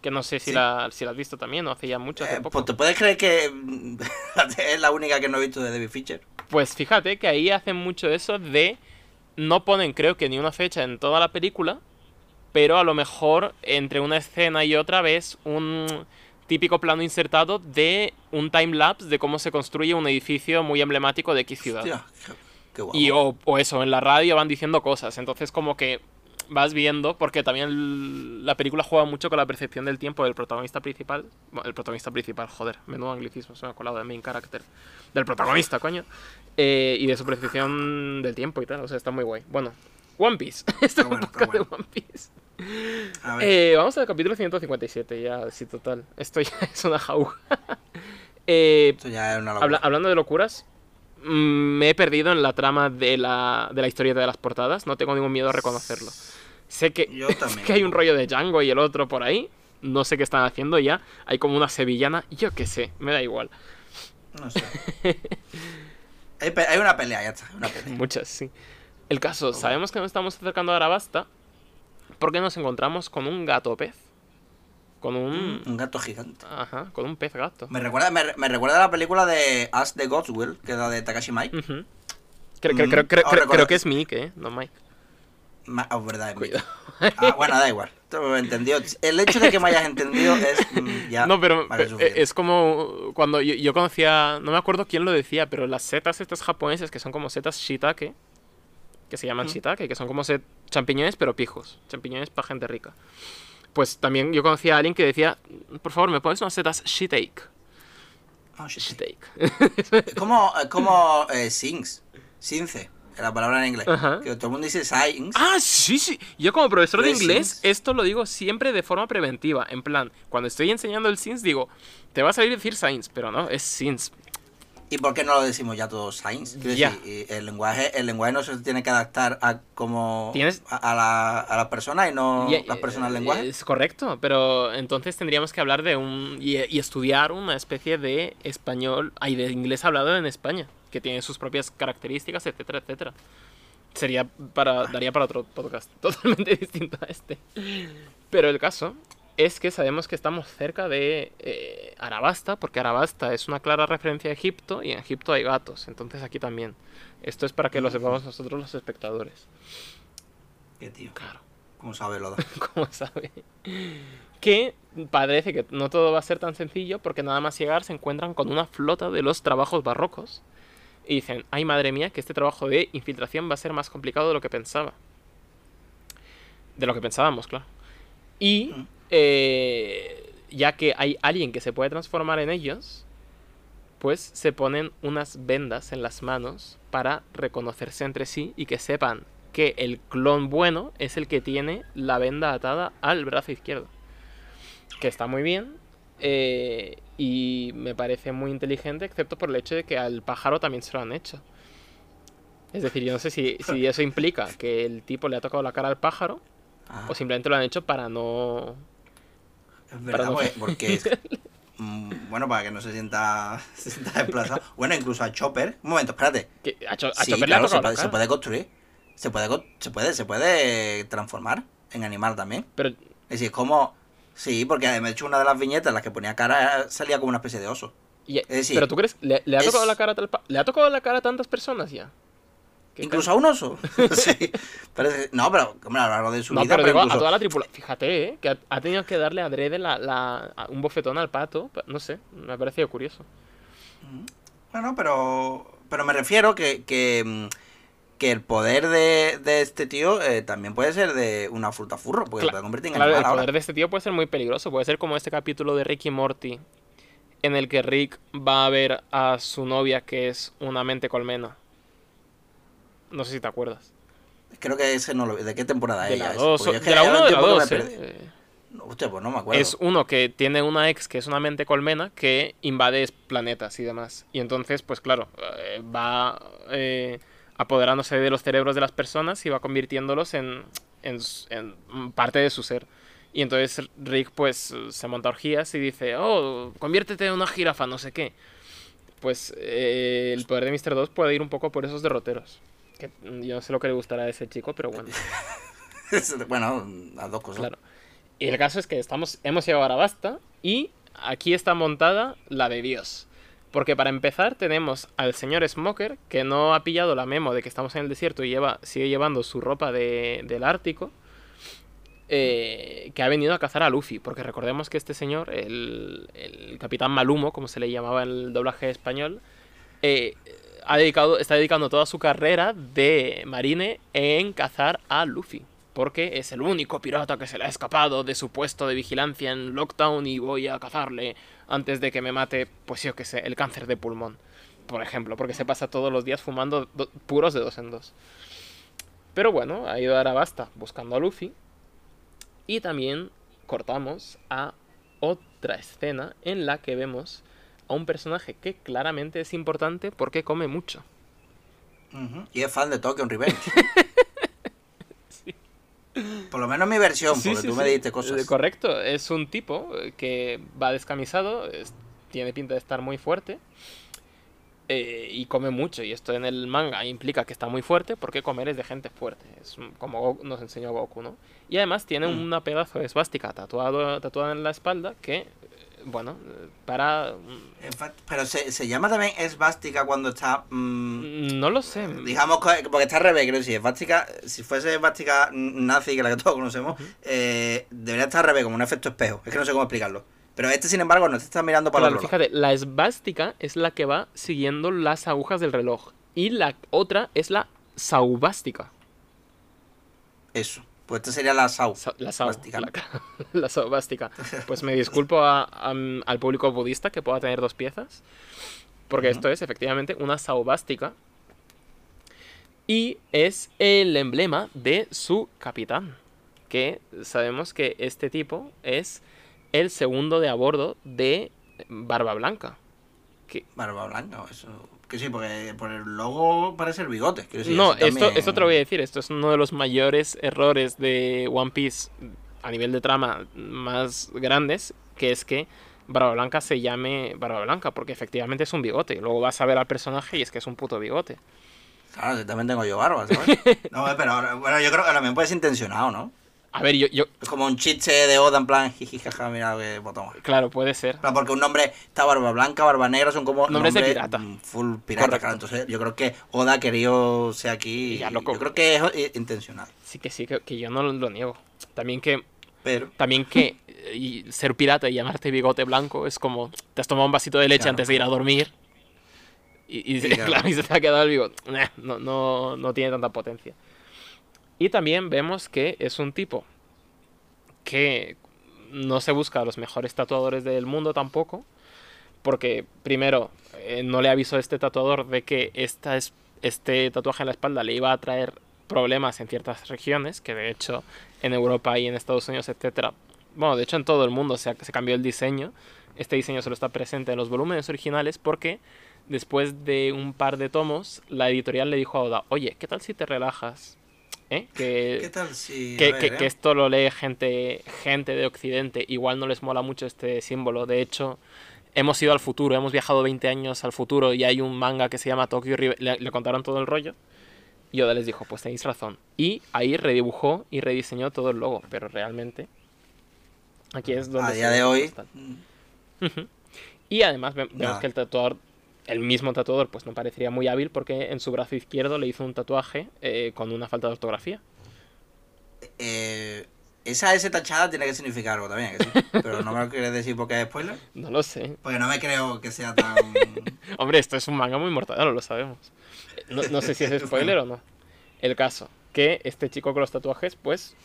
Speaker 1: Que no sé si,
Speaker 2: Sí.
Speaker 1: la, si la has visto también, o hace ya mucho, hace
Speaker 2: Eh,
Speaker 1: poco.
Speaker 2: pues te puedes creer que es la única que no he visto de David Fincher.
Speaker 1: Pues fíjate que ahí hacen mucho eso de. No ponen, creo que ni una fecha en toda la película. Pero a lo mejor entre una escena y otra ves un típico plano insertado de un timelapse de cómo se construye un edificio muy emblemático de X ciudad.
Speaker 2: Hostia, qué, guapo.
Speaker 1: Y o, o eso, en la radio van diciendo cosas. Entonces como que vas viendo, porque también la película juega mucho con la percepción del tiempo del protagonista principal. Bueno, el protagonista principal, joder, menudo anglicismo, se me ha colado de main character. Del protagonista, coño. Eh, y de su percepción del tiempo y tal, o sea, está muy guay. Bueno, One Piece. Este es un
Speaker 2: bueno, está
Speaker 1: podcast de
Speaker 2: bueno.
Speaker 1: One Piece.
Speaker 2: A ver,
Speaker 1: Eh, vamos al capítulo 157, ya, sí, total. Esto ya es una jauja. eh,
Speaker 2: esto ya es una locura.
Speaker 1: Habla- hablando de locuras, mm, me he perdido en la trama de la, de la historieta de las portadas. No tengo ningún miedo a reconocerlo. Sé que,
Speaker 2: Yo también.
Speaker 1: que hay un rollo de Django y el otro por ahí. No sé qué están haciendo ya. Hay como una sevillana. Yo qué sé, me da igual.
Speaker 2: No sé. hay, hay una pelea, ya está. Una pelea.
Speaker 1: Muchas, sí. El caso, sabemos que nos estamos acercando a Arabasta porque nos encontramos con un gato pez. Con un...
Speaker 2: Un gato gigante.
Speaker 1: Ajá, con un pez gato.
Speaker 2: Me recuerda, me, me recuerda a la película de As the Gods Will, que es la de Takashi Mike. Mm,
Speaker 1: creo- que es Mike, ¿eh? No Mike.
Speaker 2: Ma- oh, verdad,
Speaker 1: Cuidado.
Speaker 2: Ah, bueno, da igual. Entendido. El hecho de que me hayas entendido es mm, ya.
Speaker 1: No, pero eh, es como cuando yo, yo conocía, no me acuerdo quién lo decía, pero las setas estas japonesas que son como setas shiitake, que se llaman shiitake, que son como set champiñones pero pijos, champiñones para gente rica. Pues también yo conocía a alguien que decía, por favor, ¿me pones unas setas shiitake?
Speaker 2: Oh, shit.
Speaker 1: Shiitake.
Speaker 2: Es como, como eh, Sings. Since. la palabra en inglés.
Speaker 1: Ajá.
Speaker 2: Que todo el mundo dice science.
Speaker 1: Ah, sí, sí. Yo como profesor de
Speaker 2: ¿Ves
Speaker 1: inglés, esto lo digo siempre de forma preventiva. En plan, cuando estoy enseñando el Sims, digo, te va a salir decir Science, pero no, es Sims.
Speaker 2: ¿Y por qué no lo decimos ya todos science? Quiero
Speaker 1: Ya.
Speaker 2: decir, y el lenguaje, el lenguaje no se tiene que adaptar a como a, a la, a la persona y no
Speaker 1: Y-
Speaker 2: las personas al
Speaker 1: eh,
Speaker 2: lenguaje.
Speaker 1: Es correcto, pero entonces tendríamos que hablar de un. y, y estudiar una especie de español. Hay de inglés hablado en España, que tiene sus propias características, etcétera, etcétera. Sería para. daría para otro podcast totalmente distinto a este. Pero el caso es que sabemos que estamos cerca de eh, Arabasta, porque Arabasta es una clara referencia a Egipto y en Egipto hay gatos, entonces aquí también. Esto es para que lo sepamos nosotros los espectadores.
Speaker 2: Qué tío.
Speaker 1: Claro.
Speaker 2: ¿Cómo sabe Loda?
Speaker 1: como sabe. Que parece que no todo va a ser tan sencillo porque nada más llegar se encuentran con una flota de los trabajos barrocos. Y dicen, ay madre mía, que este trabajo de infiltración va a ser más complicado de lo que pensaba. De lo que pensábamos, claro. Y. eh, ya que hay alguien que se puede transformar en ellos, pues se ponen unas vendas en las manos para reconocerse entre sí y que sepan que el clon bueno es el que tiene la venda atada al brazo izquierdo. Que está muy bien eh, y me parece muy inteligente, excepto por el hecho de que al pájaro también se lo han hecho. Es decir, yo no sé si, si eso implica que el tipo le ha tocado la cara al pájaro
Speaker 2: Ah,
Speaker 1: o simplemente lo han hecho para no...
Speaker 2: es verdad,
Speaker 1: no-
Speaker 2: porque, es- mm, bueno, para que no se sienta, se sienta desplazado. Bueno, incluso a Chopper. Un momento, espérate.
Speaker 1: a, Cho- a
Speaker 2: Sí,
Speaker 1: Chopper
Speaker 2: claro, se puede, se puede construir. Se puede, se puede, se puede transformar en animal también.
Speaker 1: Pero
Speaker 2: Es decir, como. Sí, porque de hecho una de las viñetas en las que ponía cara salía como una especie de oso.
Speaker 1: Y-
Speaker 2: decir,
Speaker 1: pero tú crees, ¿le, le ha
Speaker 2: es-
Speaker 1: tocado la cara a tal ¿Le ha tocado la cara a tantas personas ya? ¿Qué
Speaker 2: Incluso a un oso. sí. Parece- no, pero hombre, a lo largo de su
Speaker 1: No,
Speaker 2: vida.
Speaker 1: pero
Speaker 2: pero
Speaker 1: digo, a toda la tripulación. Fíjate, ¿eh? Que ha, ha tenido que darle adrede la, la, a- un bofetón al pato. pa- No sé, me ha parecido curioso.
Speaker 2: Bueno, pero. Pero me refiero que. que mm, que el poder de, de este tío eh, también puede ser de una fruta furro, porque
Speaker 1: Cla-
Speaker 2: se puede convertir en
Speaker 1: Claro, el
Speaker 2: animal
Speaker 1: poder
Speaker 2: ahora.
Speaker 1: de este tío puede ser muy peligroso. Puede ser como este capítulo de Rick y Morty. En el que Rick va a ver a su novia, que es una mente colmena. No sé si te acuerdas.
Speaker 2: Creo que ese no lo ¿De qué temporada
Speaker 1: De
Speaker 2: ella
Speaker 1: la
Speaker 2: es?
Speaker 1: 2.
Speaker 2: Porque es que
Speaker 1: De la
Speaker 2: era
Speaker 1: 1
Speaker 2: un
Speaker 1: o de la
Speaker 2: tiempo que me
Speaker 1: 2.
Speaker 2: perdí.
Speaker 1: eh.
Speaker 2: Hostia, pues no me acuerdo.
Speaker 1: Es uno que tiene una ex que es una mente colmena que invade planetas y demás. Y entonces, pues claro, eh, va eh, apoderándose de los cerebros de las personas y va convirtiéndolos en, en parte de su ser. Y entonces Rick pues se monta orgías y dice, oh, conviértete en una jirafa, no sé qué. Pues eh, el poder de Mr. 2 puede ir un poco por esos derroteros. Que yo no sé lo que le gustará a ese chico, pero bueno.
Speaker 2: bueno, las dos cosas.
Speaker 1: Claro. Y el caso es que estamos, hemos llegado a Arabasta y aquí está montada la de Dios. Porque para empezar tenemos al señor Smoker, que no ha pillado la memo de que estamos en el desierto y lleva, sigue llevando su ropa de- del Ártico, eh, que ha venido a cazar a Luffy. Porque recordemos que este señor, el, el capitán Malumo, como se le llamaba en el doblaje español, eh, ha dedicado, está dedicando toda su carrera de marine en cazar a Luffy. Porque es el único pirata que se le ha escapado de su puesto de vigilancia en Lockdown y voy a cazarle antes de que me mate, pues yo que sé, el cáncer de pulmón. Por ejemplo, porque se pasa todos los días fumando do- puros de dos en dos. Pero bueno, ha ido a Arabasta buscando a Luffy. Y también cortamos a otra escena en la que vemos a un personaje que claramente es importante porque come mucho.
Speaker 2: Y es fan de Tokyo Revenge. Por lo menos mi versión,
Speaker 1: Sí,
Speaker 2: porque
Speaker 1: sí,
Speaker 2: tú me
Speaker 1: sí.
Speaker 2: dijiste
Speaker 1: Eh,
Speaker 2: cosas.
Speaker 1: Correcto, es un tipo eh, que va descamisado, es- tiene pinta de estar muy fuerte eh, y come mucho. Y esto en el manga implica que está muy fuerte porque comer es de gente fuerte. Es como nos enseñó Goku, ¿no? Y además tiene
Speaker 2: Mm.
Speaker 1: una pedazo de esvástica tatuado, tatuada en la espalda que, eh, bueno, para...
Speaker 2: Pero se, se llama también esvástica cuando está. mm,
Speaker 1: No lo sé.
Speaker 2: digamos que. Porque está al revés, creo que si esvástica. Si fuese esvástica nazi, que es la que todos conocemos, eh, debería estar al revés, como un efecto espejo. Es que no sé cómo explicarlo. Pero este, sin embargo, no este está mirando para
Speaker 1: Claro, fíjate, la esvástica es la que va siguiendo las agujas del reloj. Y la otra es la saubástica.
Speaker 2: Eso. Pues esta sería la sau.
Speaker 1: Sa- la sau, la, la. Pues me disculpo a- a- al público budista que pueda tener dos piezas. Porque esto es efectivamente una saubástica. Y es el emblema de su capitán. Que sabemos que este tipo es el segundo de a bordo de Barba Blanca. Que,
Speaker 2: Barba blanca, eso. Que sí, porque por el logo parece el bigote.
Speaker 1: no, esto,
Speaker 2: también-
Speaker 1: esto te lo voy a decir. Esto es uno de los mayores errores de One Piece a nivel de trama más grandes. Que es que Barba Blanca se llame Barba Blanca. Porque efectivamente es un bigote. Luego vas a ver al personaje y es que es un puto bigote.
Speaker 2: Claro, yo también tengo yo barba, ¿sabes? no, pero bueno, yo creo que también puede ser intencionado, ¿no?
Speaker 1: A ver, yo, yo
Speaker 2: Es como un chiste de Oda en plan, jiji, jaja, mira qué botón.
Speaker 1: claro, puede ser.
Speaker 2: Porque un nombre está barba blanca, barba negra, son como
Speaker 1: Nombres de pirata.
Speaker 2: mm, Full pirata, claro. Entonces, yo creo que Oda ha querido ser aquí.
Speaker 1: Y ya, loco.
Speaker 2: Yo creo que es eh, intencional.
Speaker 1: Sí que sí, que, que yo no lo, lo niego. También que
Speaker 2: Pero,
Speaker 1: También que eh, y ser pirata y llamarte bigote blanco es como te has tomado un vasito de leche
Speaker 2: Claro.
Speaker 1: antes de ir a dormir y, y,
Speaker 2: Sí, claro.
Speaker 1: claro, y se te ha quedado el bigote. Nah, No, no, no tiene tanta potencia. Y también vemos que es un tipo que no se busca a los mejores tatuadores del mundo tampoco. Porque, primero, eh, no le avisó a este tatuador de que esta es, este tatuaje en la espalda le iba a traer problemas en ciertas regiones, que de hecho en Europa y en Estados Unidos, etcétera. Bueno, de hecho en todo el mundo se, se cambió el diseño. Este diseño solo está presente en los volúmenes originales porque después de un par de tomos, la editorial le dijo a Oda, oye, ¿qué tal si te relajas? ¿Eh? Que,
Speaker 2: ¿qué tal si.
Speaker 1: que,
Speaker 2: a ver,
Speaker 1: que-
Speaker 2: eh?
Speaker 1: que esto lo lee gente, gente de Occidente, igual no les mola mucho este símbolo. De hecho, hemos ido al futuro, hemos viajado 20 años al futuro y hay un manga que se llama Tokyo River. Le, le contaron todo el rollo. Y Oda les dijo, pues tenéis razón. Y ahí redibujó y rediseñó todo el logo, pero realmente aquí es donde...
Speaker 2: A día de hoy.
Speaker 1: Ujú. Y además ve- vemos que el tatuador, el mismo tatuador, pues no parecería muy hábil porque en su brazo izquierdo le hizo un tatuaje eh, con una falta de ortografía.
Speaker 2: eh, esa S tachada tiene que significar algo también, sí. Pero no me lo quieres decir porque es spoiler.
Speaker 1: No lo sé.
Speaker 2: Porque no me creo que sea tan.
Speaker 1: Hombre, esto es un manga muy mortadelo, lo sabemos. No, no sé si es spoiler o no. El caso, que este chico con los tatuajes, pues,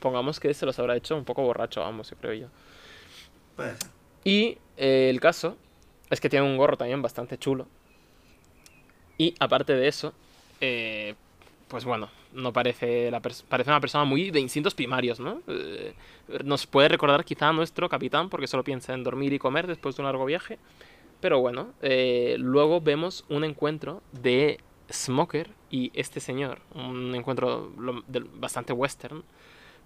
Speaker 1: pongamos que se los habrá hecho un poco borracho a ambos, yo creo yo.
Speaker 2: Puede ser.
Speaker 1: Y eh, el caso es que tiene un gorro también bastante chulo. Y aparte de eso, eh, pues bueno, no parece, la parece una persona muy de instintos primarios, ¿no? Eh, nos puede recordar quizá a nuestro capitán porque solo piensa en dormir y comer después de un largo viaje. Pero bueno, eh, luego vemos un encuentro de Smoker y este señor. Un encuentro bastante western.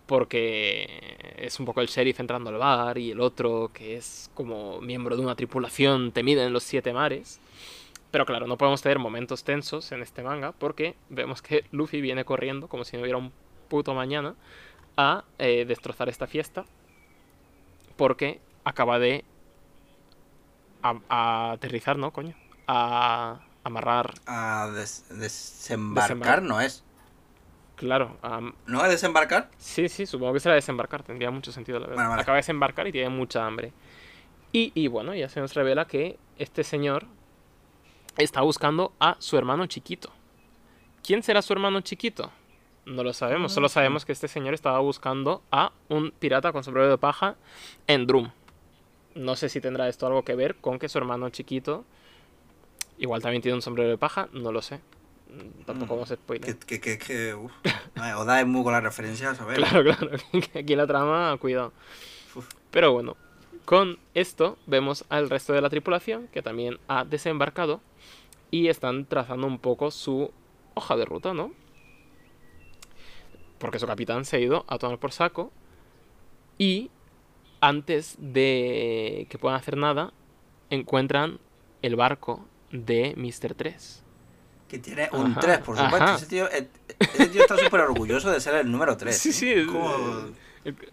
Speaker 1: Porque es un poco el sheriff entrando al bar y el otro que es como miembro de una tripulación temida en los siete mares. Pero claro, no podemos tener momentos tensos en este manga porque vemos que Luffy viene corriendo como si no hubiera un puto mañana a eh, destrozar esta fiesta porque acaba de a- a aterrizar, ¿no, coño? A amarrar,
Speaker 2: A des- desembarcar
Speaker 1: Desembar-
Speaker 2: no es.
Speaker 1: Claro, a-
Speaker 2: ¿No es desembarcar?
Speaker 1: Sí, sí, supongo que será desembarcar, tendría mucho sentido la verdad.
Speaker 2: Vale.
Speaker 1: Acaba de desembarcar y tiene mucha hambre. Y, y bueno, ya se nos revela que este señor está buscando a su hermano chiquito. ¿Quién será su hermano chiquito? No lo sabemos, solo sabemos que este señor estaba buscando a un pirata con sombrero de paja en Drum. No sé si tendrá esto algo que ver con que su hermano chiquito igual también tiene un sombrero de paja, no lo sé. Mm, Tampoco
Speaker 2: Mm.
Speaker 1: vamos a spoiler.
Speaker 2: Que, que, que, uf. Oda es muy con las referencias, a ver.
Speaker 1: Claro, claro. Aquí la trama, cuidado.
Speaker 2: Uf.
Speaker 1: Pero bueno, con esto vemos al resto de la tripulación que también ha desembarcado y están trazando un poco su hoja de ruta, ¿no? Porque su capitán se ha ido a tomar por saco y antes de que puedan hacer nada encuentran el barco de Mr. 3.
Speaker 2: Que tiene un
Speaker 1: Ajá,
Speaker 2: 3, por supuesto.
Speaker 1: ajá.
Speaker 2: Ese tío, eh, ese tío está súper orgulloso de ser el número 3.
Speaker 1: Sí, sí, es-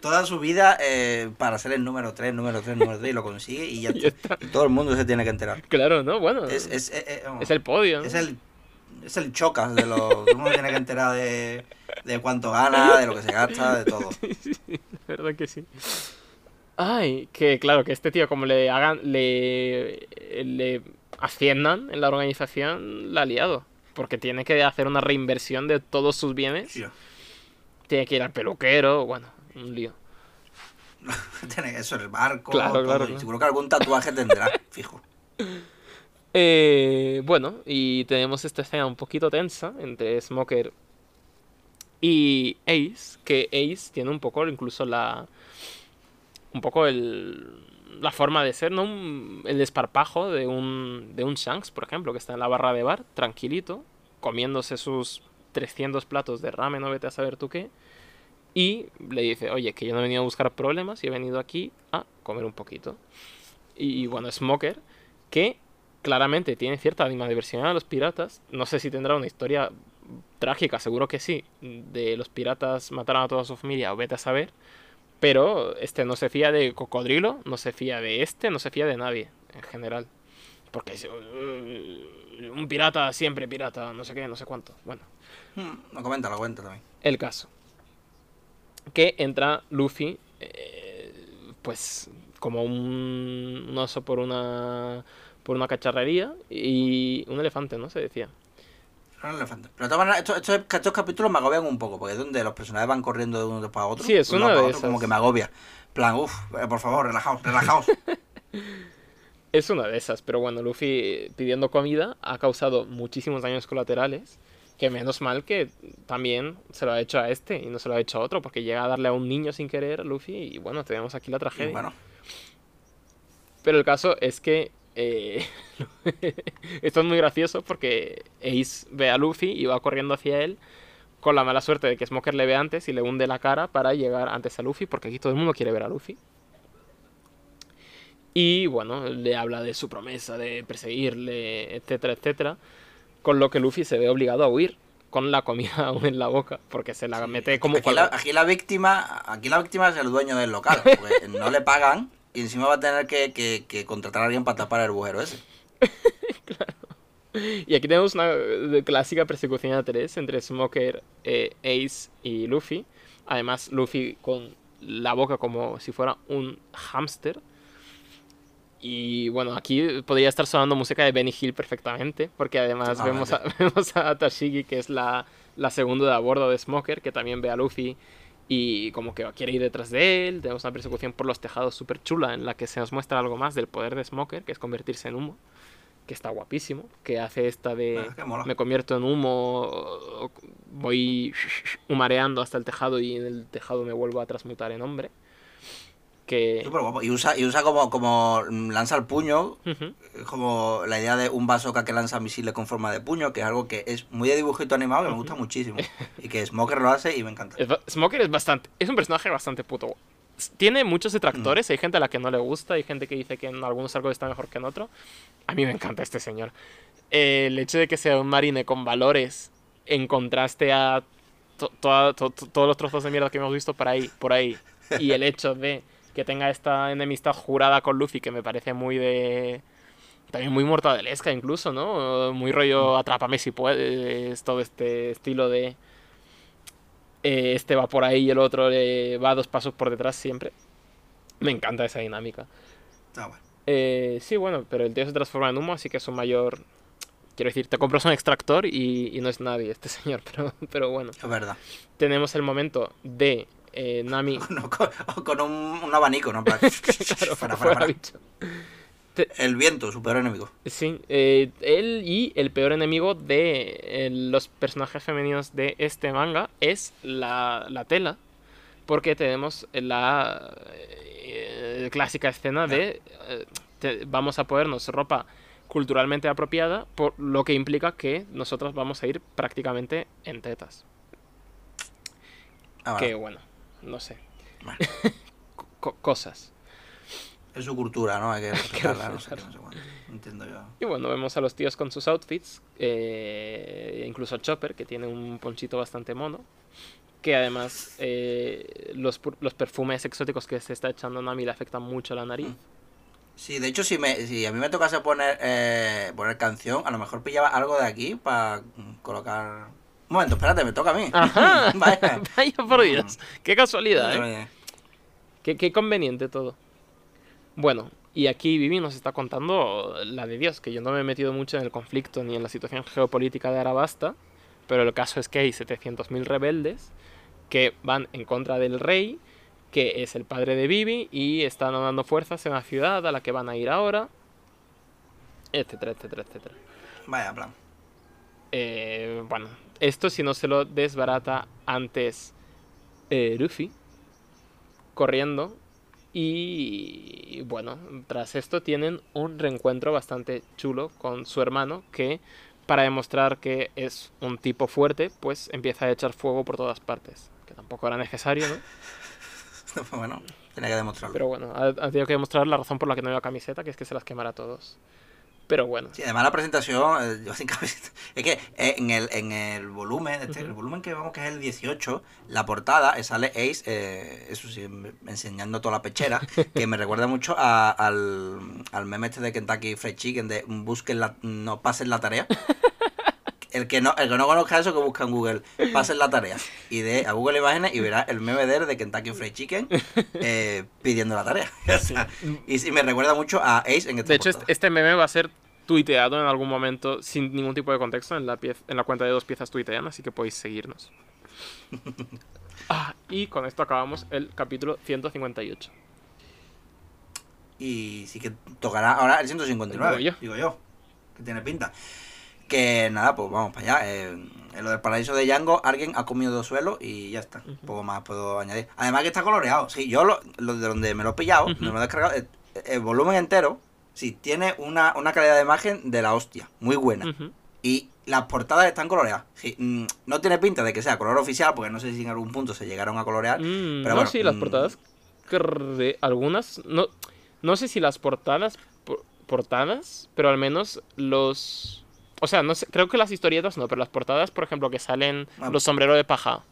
Speaker 2: toda su vida eh, para ser el número 3, número 3, número 3 y lo consigue y ya, está. Todo el mundo se tiene que enterar.
Speaker 1: Claro, ¿no? Bueno,
Speaker 2: Es,
Speaker 1: es,
Speaker 2: es, eh, eh, vamos,
Speaker 1: el podio. ¿no?
Speaker 2: es el es el chocas de los. Todo el mundo tiene que enterar de, de cuánto gana, de lo que se gasta, de todo.
Speaker 1: La verdad que sí. Ay, que claro, que este tío, como le hagan, le, le asciendan en la organización, la ha liado. Porque tiene que hacer una reinversión de todos sus bienes. Tiene que ir al peluquero, bueno, un lío.
Speaker 2: tiene eso, el barco.
Speaker 1: Claro,
Speaker 2: todo,
Speaker 1: claro,
Speaker 2: y
Speaker 1: claro.
Speaker 2: Seguro que algún tatuaje tendrá, fijo.
Speaker 1: Eh, bueno, y tenemos esta escena un poquito tensa entre Smoker y Ace, que Ace tiene un poco incluso la... un poco el... la forma de ser, ¿no? El desparpajo de un, de un Shanks, por ejemplo, que está en la barra de bar, tranquilito, comiéndose sus 300 platos de ramen, no vete a saber tú qué, y le dice, oye, que yo no he venido a buscar problemas y he venido aquí a comer un poquito. Y bueno, Smoker, que claramente tiene cierta animadversión a los piratas, no sé si tendrá una historia trágica, seguro que sí, de los piratas mataron a toda su familia, o vete a saber, pero este no se fía de Cocodrilo, no se fía de este, no se fía de nadie, en general. Porque es, "Uh, un pirata siempre pirata, no sé qué, no sé cuánto. Bueno,
Speaker 2: Hmm, Lo comenta, lo cuenta también.
Speaker 1: el caso. Que entra Luffy, eh, pues como un, un oso por una por una cacharrería y un elefante, ¿no? Se decía.
Speaker 2: Pero estos, estos- estos capítulos me agobian un poco, porque es donde los personajes van corriendo de uno para otro.
Speaker 1: Sí, es una de
Speaker 2: otro, Como
Speaker 1: esas.
Speaker 2: que me agobia. Plan, uff, por favor, relajaos, relajaos.
Speaker 1: Es una de esas, pero bueno, Luffy eh, pidiendo comida ha causado muchísimos daños colaterales. Que menos mal que también se lo ha hecho a este y no se lo ha hecho a otro, porque llega a darle a un niño sin querer, Luffy, y bueno, tenemos aquí la
Speaker 2: Y
Speaker 1: tragedia.
Speaker 2: bueno,
Speaker 1: Pero el caso es que eh, esto es muy gracioso porque Ace ve a Luffy y va corriendo hacia él con la mala suerte de que Smoker le ve antes y le hunde la cara para llegar antes a Luffy, porque aquí todo el mundo quiere ver a Luffy. Y bueno, le habla de su promesa de perseguirle, etcétera, etcétera. Con lo que Luffy se ve obligado a huir con la comida aún en la boca, porque se la mete como
Speaker 2: aquí, la,
Speaker 1: cual-
Speaker 2: aquí la víctima aquí la víctima es el dueño del local, porque no le pagan y encima va a tener que, que- que contratar a alguien para tapar el agujero ese.
Speaker 1: Y aquí tenemos una clásica persecución a tres entre Smoker, eh, Ace y Luffy. Además, Luffy con la boca como si fuera un hámster. Y bueno, aquí podría estar sonando música de Benny Hill perfectamente, porque además vemos a, vemos a Tashigi, que es la, la segunda de a bordo de Smoker, que también ve a Luffy y como que quiere ir detrás de él. Tenemos una persecución por los tejados súper chula en la que se nos muestra algo más del poder de Smoker, que es convertirse en humo, que está guapísimo, que hace esta de
Speaker 2: Ah,
Speaker 1: me convierto en humo, voy humareando hasta el tejado y en el tejado me vuelvo a transmutar en hombre. Que...
Speaker 2: Súper guapo. Y usa, y usa como, como mm, lanza el puño,
Speaker 1: Ujú.
Speaker 2: es como la idea de un bazooka que lanza misiles con forma de puño, que es algo que es muy de dibujito animado que me gusta muchísimo. Y que Smoker lo hace y me encanta.
Speaker 1: Smoker es bastante. Es un personaje bastante puto. Tiene muchos detractores. Hay gente a la que no le gusta. Hay gente que dice que en algunos arcos está mejor que en otro. A mí me encanta este señor. El hecho de que sea un marine con valores en contraste a to- to- to- todos los trozos de mierda que hemos visto por ahí, por ahí. Y el hecho de que tenga esta enemistad jurada con Luffy que me parece muy de. También muy mortadelesca incluso, ¿no? Muy rollo atrápame si puedes, todo este estilo de eh, este va por ahí y el otro le va dos pasos por detrás siempre. Me encanta esa dinámica.
Speaker 2: Está bueno.
Speaker 1: Eh, sí, bueno, pero el tío se transforma en humo, así que es un mayor... Quiero decir, te compras un extractor y, y no es nadie este señor, pero, pero bueno.
Speaker 2: Es verdad.
Speaker 1: Tenemos el momento de eh, Nami...
Speaker 2: No, con, un, un abanico, ¿no?
Speaker 1: Claro.
Speaker 2: El viento, su peor enemigo.
Speaker 1: Sí, eh, él y el peor enemigo de eh, los personajes femeninos de este manga es la, la tela. Porque tenemos la eh, clásica escena de te- vamos a ponernos ropa culturalmente apropiada, por lo que implica que nosotros vamos a ir prácticamente en tetas.
Speaker 2: Ah,
Speaker 1: Que
Speaker 2: bueno.
Speaker 1: bueno, no sé.
Speaker 2: Bueno.
Speaker 1: Co- cosas.
Speaker 2: Es su cultura, ¿no? Hay que respetarla, no sé, qué, no sé cuánto. Entiendo yo.
Speaker 1: Y bueno, vemos a los tíos con sus outfits, eh, incluso Chopper, que tiene un ponchito bastante mono, que además eh, los, los perfumes exóticos que se está echando Nami le afectan mucho a la nariz.
Speaker 2: Sí, de hecho, si, me, si a mí me tocase poner, eh, poner canción, a lo mejor pillaba algo de aquí para colocar... Un momento, espérate, me toca a mí.
Speaker 1: ¡Ajá!
Speaker 2: Vaya.
Speaker 1: Vaya por Dios, qué casualidad, ¿eh? Qué, qué conveniente todo. Bueno, y aquí Vivi nos está contando la de Dios, que yo no me he metido mucho en el conflicto ni en la situación geopolítica de Arabasta, pero el caso es que hay 700.000 rebeldes que van en contra del rey, que es el padre de Vivi, y están dando fuerzas en la ciudad a la que van a ir ahora. etcétera, etcétera, etcétera.
Speaker 2: Vaya plan.
Speaker 1: Eh, bueno, esto si no se lo desbarata antes eh, Luffy, corriendo. Y bueno, tras esto tienen un reencuentro bastante chulo con su hermano que para demostrar que es un tipo fuerte, pues empieza a echar fuego por todas partes. Que tampoco era necesario, ¿no?
Speaker 2: bueno, tenía que demostrarlo.
Speaker 1: Pero bueno, ha, ha tenido que demostrar la razón por la que no lleva camiseta, que es que se las quemará a todos. Pero bueno.
Speaker 2: Sí, además la presentación, eh, yo sin camiseta. Es que eh, en el, en el volumen, este, el volumen que vamos que es el 18, la portada eh, sale Ace, eh, eso sí, me- enseñando toda la pechera, que me recuerda mucho a- al, al meme este de Kentucky Fried Chicken de busquen la, no pasen la tarea. El que no, el que no conozca eso que busca en Google, pasen la tarea. Y de a Google Imágenes y verá el meme de, Kentucky Fried Chicken eh, pidiendo la tarea. O sea, y me recuerda mucho a Ace en esta
Speaker 1: De hecho,
Speaker 2: portada.
Speaker 1: este, este meme va a ser tuiteado en algún momento sin ningún tipo de contexto en la, piez- en la cuenta de dos piezas tuitean, así que podéis seguirnos. Ah, y con esto acabamos el capítulo 158.
Speaker 2: Y sí que tocará ahora el 159,
Speaker 1: Digo yo.
Speaker 2: digo yo, que tiene pinta. Que nada, pues vamos para allá. Eh, en lo del paraíso de Django, alguien ha comido dos suelos y ya está. Poco más puedo añadir. Además que está coloreado. Sí, yo lo, lo de donde me lo he pillado, me lo he descargado, el, el volumen entero, sí, tiene una, una calidad de imagen de la hostia, muy buena. Y las portadas están coloreadas. Sí, mm, no tiene pinta de que sea color oficial, porque no sé si en algún punto se llegaron a colorear.
Speaker 1: Mm,
Speaker 2: pero
Speaker 1: no,
Speaker 2: bueno,
Speaker 1: sí, las
Speaker 2: mm,
Speaker 1: portadas. cre- algunas. No, no sé si las portadas. por- portadas, pero al menos los. O sea, no sé, creo que las historietas no, pero las portadas, por ejemplo, que salen
Speaker 2: Ah.
Speaker 1: los sombreros de paja